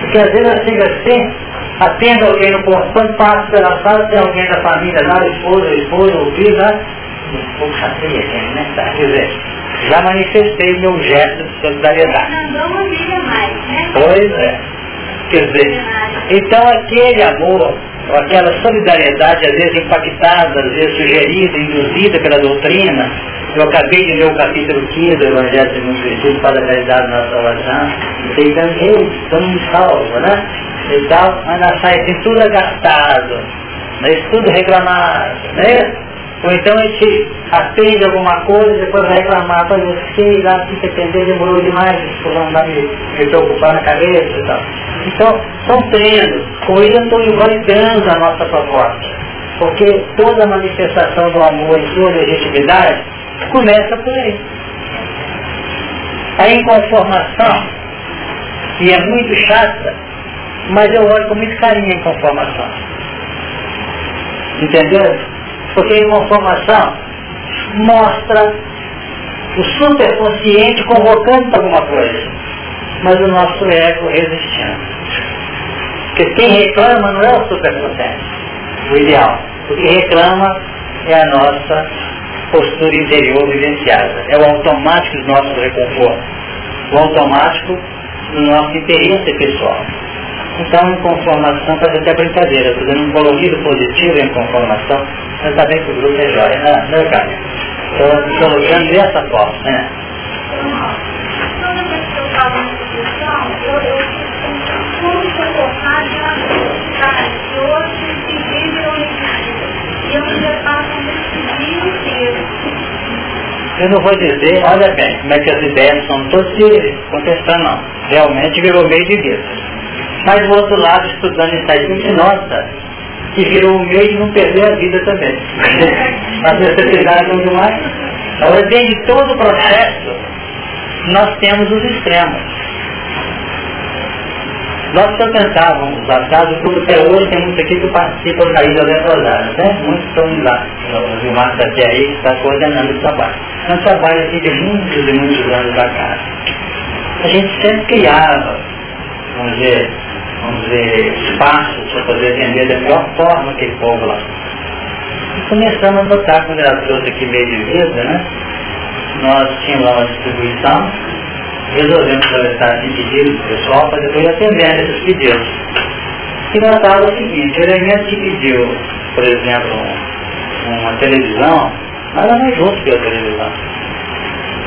Porque às vezes eu chego assim, atendo alguém no portão, passo pela sala, tem alguém da família lá, esposa, esposa, o filho, né? Né? Quer dizer, já manifestei meu gesto de solidariedade. Pois é. Quer dizer, então aquele amor, aquela solidariedade, às vezes impactada, às vezes sugerida, induzida pela doutrina, eu acabei de ler o capítulo 15 do Evangelho segundo Jesus para a caridade na salvação, tentando, eu, estamos salvo, né? e tal, mas nós sai assim tudo agastado, mas tudo reclamado, né? Ou então a gente atende alguma coisa e depois vai reclamar, pois eu fiquei lá, fiquei atender, demorou demais, fulano lá me, me preocupar na cabeça e tal. Então, são treinos, coisas estão invalidando a nossa proposta. Porque toda manifestação do amor em sua legitimidade começa por aí. A inconformação, que é muito chata, mas eu olho com muito carinho a inconformação. Entendeu? Porque a inconformação mostra o superconsciente convocando para alguma coisa, mas o nosso ego resistindo. Porque quem reclama não é o superconsciente, o ideal. O que reclama é a nossa postura interior vivenciada. É o automático do nosso reconforto. O automático do nosso interesse pessoal. Então, conformação faz até brincadeira, fazendo um colorido positivo em conformação, mas está bem que o grupo é jóia, né, né cara? Estou colocando dessa forma, né? Eu não vou dizer, olha bem, como é que as ideias são, não se contestando não. Realmente virou meio de vida. Mas do outro lado, estudando isso aí, nossa, que virou um meio de não perder a vida também. As necessidades não demais. Agora, dentro de todo o processo, nós temos os extremos. Nós frequentávamos a casa, porque até hoje tem muitos aqui que participam da Ilha Leprosária, né? Muitos estão lá. O Gilmar está aqui aí, está coordenando o trabalho. É um trabalho aqui de muitos e muitos anos da casa. A gente sempre criava, vamos dizer, vamos dizer, espaços para poder atender da melhor forma aquele povo lá. E começamos a notar, quando ela trouxe aqui meio de vida, né? Nós tínhamos lá uma distribuição, resolvemos coletar esse pedido do pessoal para depois atender esses pedidos. E notava o seguinte, o elemento que pediu, por exemplo, uma televisão, nada mais justo que a televisão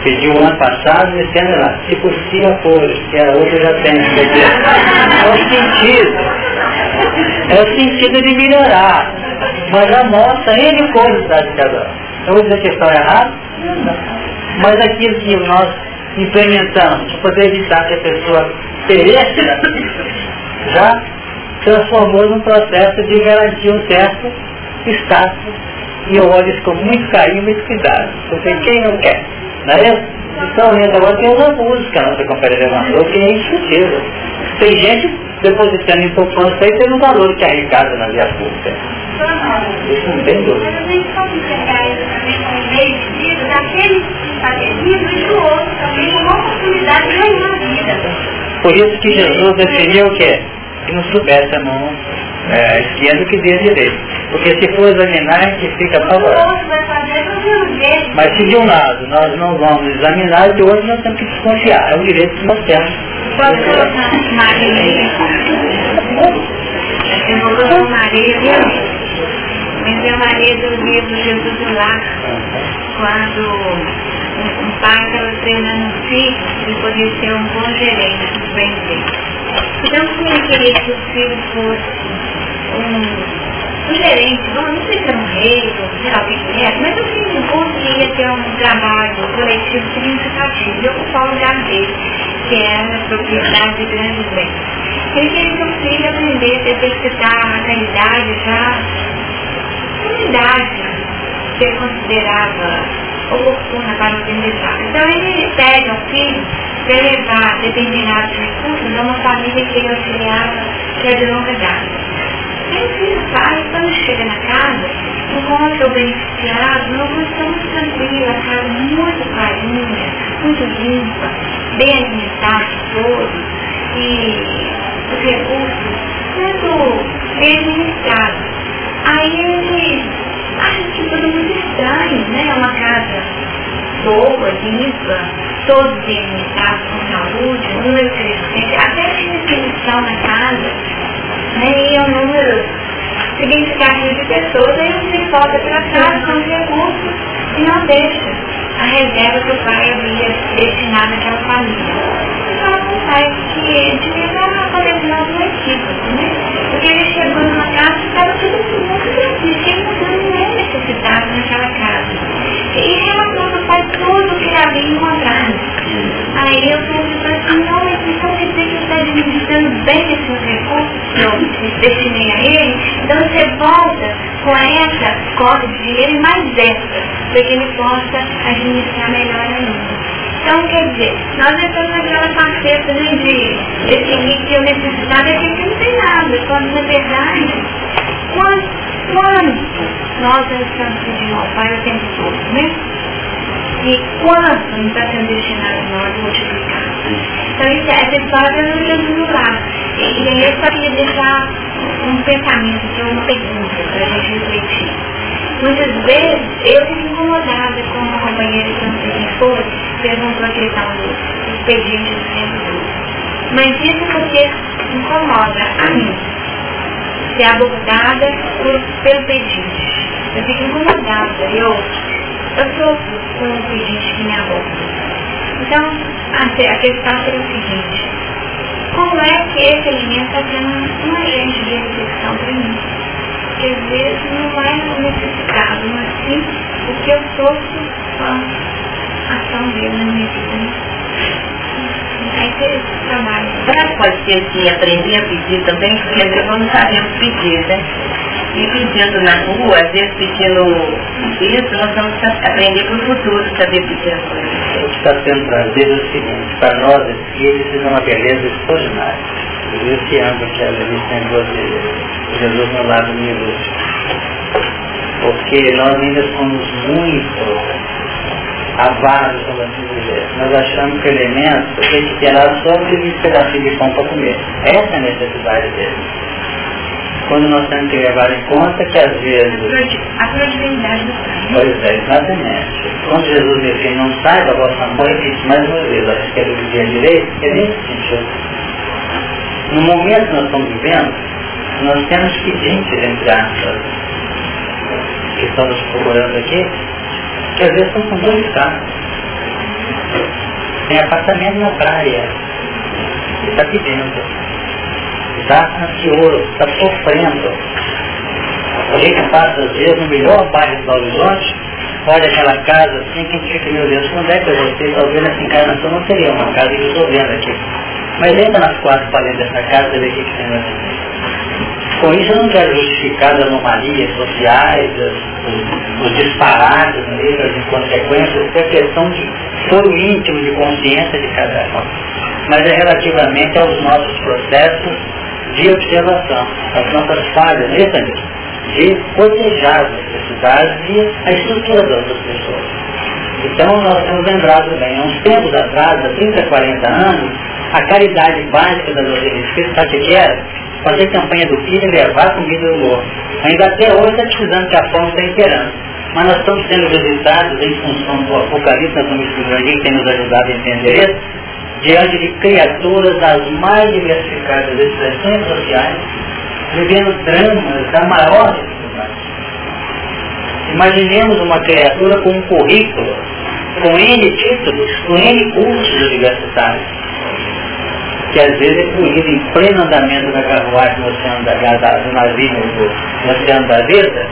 pediu o ano passado, esse ano lá, se possível for, que a outra já tem. É o sentido. É o sentido de melhorar. Mas a nossa N coisas da cada Eu vou dizer que errado? Mas aquilo que nós implementamos para poder evitar que a pessoa pereça, já transformou num processo de garantir um certo status. E eu olho isso com muito carinho e muito cuidado. Porque quem não quer? Não é isso? Então, agora tem uma música na nossa conferência levantou que é indiscutível. Tem gente depositando em poupança aí um valor que arrecada na via pública. Isso não tem dúvida. Mas a gente pode enxergar isso também como meio de vida daquele que está e do outro também como oportunidade de ganhar a vida. Por isso que Jesus definiu o quê? Que não soubesse a mão é, esquerda que dê direito. Porque se for examinar, a gente fica O favorável. Mas se de um lado nós não vamos examinar, de outro nós temos que desconfiar. É o direito que nós temos. Pode colocar Maria. Eu Maria, viu? Mas é Maria do Jesus do Lar, quando um, um pai estava treinando um filho e podia ser um bom gerente do bem dele. Então, como ele queria que o filho fosse um, um gerente, bom, não sei se era um rei, ou sei lá o que que era, mas o filho conseguia ter um trabalho coletivo significativo e ocupar o lugar dele, que era a propriedade de grandes bens. Ele queria que filho aprendesse a exercitar a caridade já uma idade que ele considerava oportuna para utilizar. Então ele pede ao filho para levar determinados recursos a uma família que ele auxiliava, que é de longa data. E filho sai, quando chega na casa, encontra o beneficiado condição muito tranquila, a casa muito clarinha, muito limpa, bem alimentada todos, e os recursos sendo bem administrados. Aí ele acha que tudo muito estranho, né? É uma casa boa, limpa, todos bem alimentados, com saúde, número crescente, até tinha definição na casa, né? E é um número significativo de pessoas, aí você volta para casa com os recursos e não deixa a reserva que o pai havia destinado àquela família. E com o pai que ele devia dar uma decisão do equívoco, né? Porque ele chegou numa casa e estava tudo muito tranquilo, não é necessitado naquela casa. E relatou para o pai tudo o que havia encontrado. Aí eu pensei assim, não, mas está administrando bem esses recursos que eu destinei a ele, então você volta com essa cota de dinheiro mais essa, para que ele possa administrar melhor ainda. Então, quer dizer, nós estamos naquela faceta né, de definir que eu necessitava e que não tem nada, quando na verdade, quanto, quanto nós estamos pedindo ao Pai o tempo todo, né? e quanto não está sendo destinado a nós multiplicar. Então essa história eu não Jesus lá. E aí eu só queria deixar um pensamento, é uma pergunta para a gente refletir. Muitas vezes eu fico incomodada com uma companheira que não sei quem foi, perguntou a questão dos pedidos do tempo Mas isso porque incomoda a mim. Ser abordada por, pelo pedido. Eu fico incomodada. Eu eu sofro com o pedinte que me aborda. Então, a questão seria o seguinte, como é que esse alimento está sendo um agente de reflexão para mim? Porque às vezes não é necessitado, mas sim o que eu sofro com a ação dele na minha vida. Aí seria esse trabalho. Pode ser que aprender a pedir também, porque às vezes não sabemos pedir, né? E pedindo na rua, às vezes pedindo isso, nós vamos aprender para o futuro, saber pedir as coisas. O que está sendo trazido é o seguinte, para nós espíritos é uma beleza extraordinária. Por isso que a gente tem de Jesus no lado miúdo. Porque nós ainda somos muito avaros, como assim dizer. Nós achamos que o elemento tem que ter lá só um pedacinho de pão para comer. Essa é a necessidade dele quando nós temos que levar em conta que às vezes... A fragilidade do Pai. Pois é, exatamente. Quando Jesus disse, não sai da vossa mão, ele disse mais uma vez, acho que do dia direito, é nesse sentido. No momento que nós estamos vivendo, nós temos pedintes, entre aspas, que estão nos procurando aqui, que às vezes são com dois carros. Tem apartamento na praia, e está pedindo está ansioso, está sofrendo. A gente passa às vezes no melhor bairro do Horizonte, olha aquela casa assim, que a gente fica, meu Deus, quando é que você, talvez nessa encarnação não teria uma casa que eu estou vendo aqui. Mas entra nas quatro paredes dessa casa e vê o que, tem lá Com isso eu não quero justificar as anomalias sociais, os, os disparates nele, as inconsequências, isso é questão de foro íntimo de consciência de cada um. Mas é relativamente aos nossos processos de observação, as nossas falhas, né, de proteger as necessidades e a estrutura das outras pessoas. Então nós temos lembrado bem, há uns tempos atrás, há 30, 40 anos, a caridade básica das espíritas, sabe o que era? Fazer campanha do filho e levar comida do morro. Ainda até hoje está precisando que a fome está imperando. Mas nós estamos sendo visitados em função do Apocalipse, nós estamos que tem nos ajudado a entender isso, diante de criaturas das mais diversificadas expressões sociais, vivendo dramas da maior dificuldade. Imaginemos uma criatura com um currículo, com N títulos, com N cursos universitários, que às vezes é corrido em pleno andamento da carruagem no oceano da, da, do navio, do, no oceano da vida,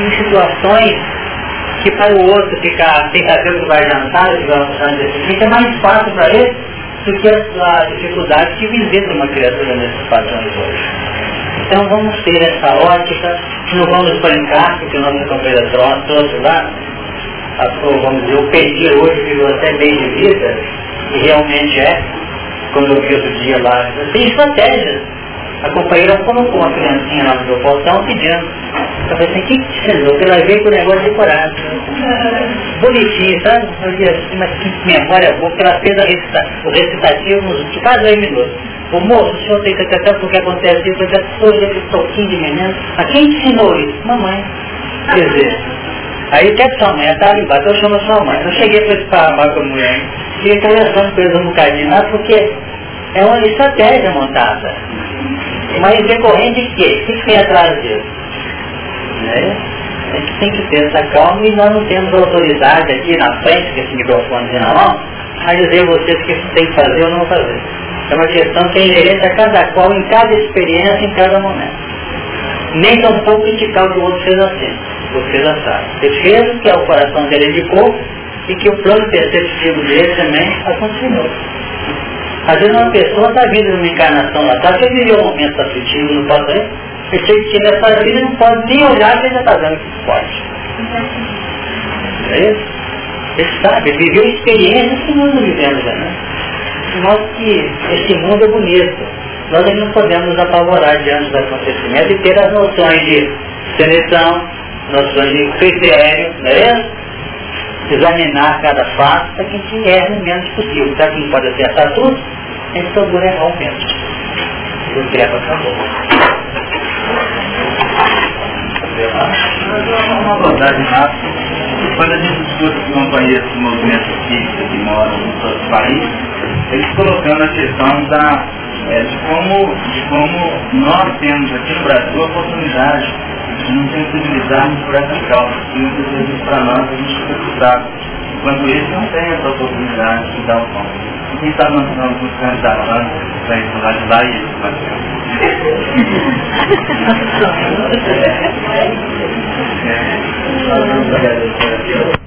em situações que para o outro ficar sem saber o que vai jantar, almoçar no é mais fácil para ele do que a, dificuldade que visita uma criatura nesses padrões hoje. Então vamos ter essa ótica, não vamos brincar, porque o nosso companheiro trouxe lá, a, vamos dizer, o pedir hoje virou até bem de vida, e realmente é, quando eu vi outro dia lá, tem estratégias a companheira colocou uma criancinha lá no meu portão pedindo. Falei assim, que que? Porque ela veio com o negócio decorado. Bonitinho, sabe? Eu disse assim, mas que memória boa, porque ela fez recita o recitativo nos quase dois minutos. O moço, o senhor tem que até porque acontece isso, eu estou aquele toquinho de menino. A quem ensinou isso? Mamãe. Quer dizer, aí até sua mãe, tá ali embaixo, eu chamo sua mãe. Eu cheguei para esparramar com a mulher, fiquei conversando com eles um bocadinho lá, porque é uma estratégia montada. Mas decorrente de quê? O que tem atrás disso? Né? A gente tem que ter essa calma e nós não temos autoridade aqui na frente, com esse microfone na mão, a dizer vocês o que tem que fazer ou não fazer. É uma questão que é inerente a cada qual, em cada experiência, em cada momento. Nem tão pouco criticar o que o outro fez assim. Você já sabe. Você fez o que é o coração dele indicou e que o plano perceptivo dele também aconteceu. Às vezes uma pessoa está vindo numa encarnação lá atrás, ele viveu um momento aflitivo no passado, chega que nessa vida não pode nem olhar que ele já está dando que pode. É isso? Ele sabe, ele viveu experiências que nós não vivemos ainda. Né? Mostra que esse mundo é bonito. Nós ainda não podemos nos apavorar diante do acontecimento e ter as noções de seleção, noções de critério, não é isso? examinar cada fato para que a gente erre o menos possível. Para quem pode acertar tudo, a gente procura errar o menos. E o treco acabou. Uma abordagem rápida. Quando a gente escuta que não conhece movimentos físicos que moram em outros países, eles colocando a questão da, é, de, como, de como nós temos aqui no Brasil a oportunidade de nos sensibilizarmos por essa causa. E muitas vezes para nós a gente fica frustrado. Enquanto eles não têm essa oportunidade de dar o pão. E quem está mandando os candidatos para ir para de lá e eles para é.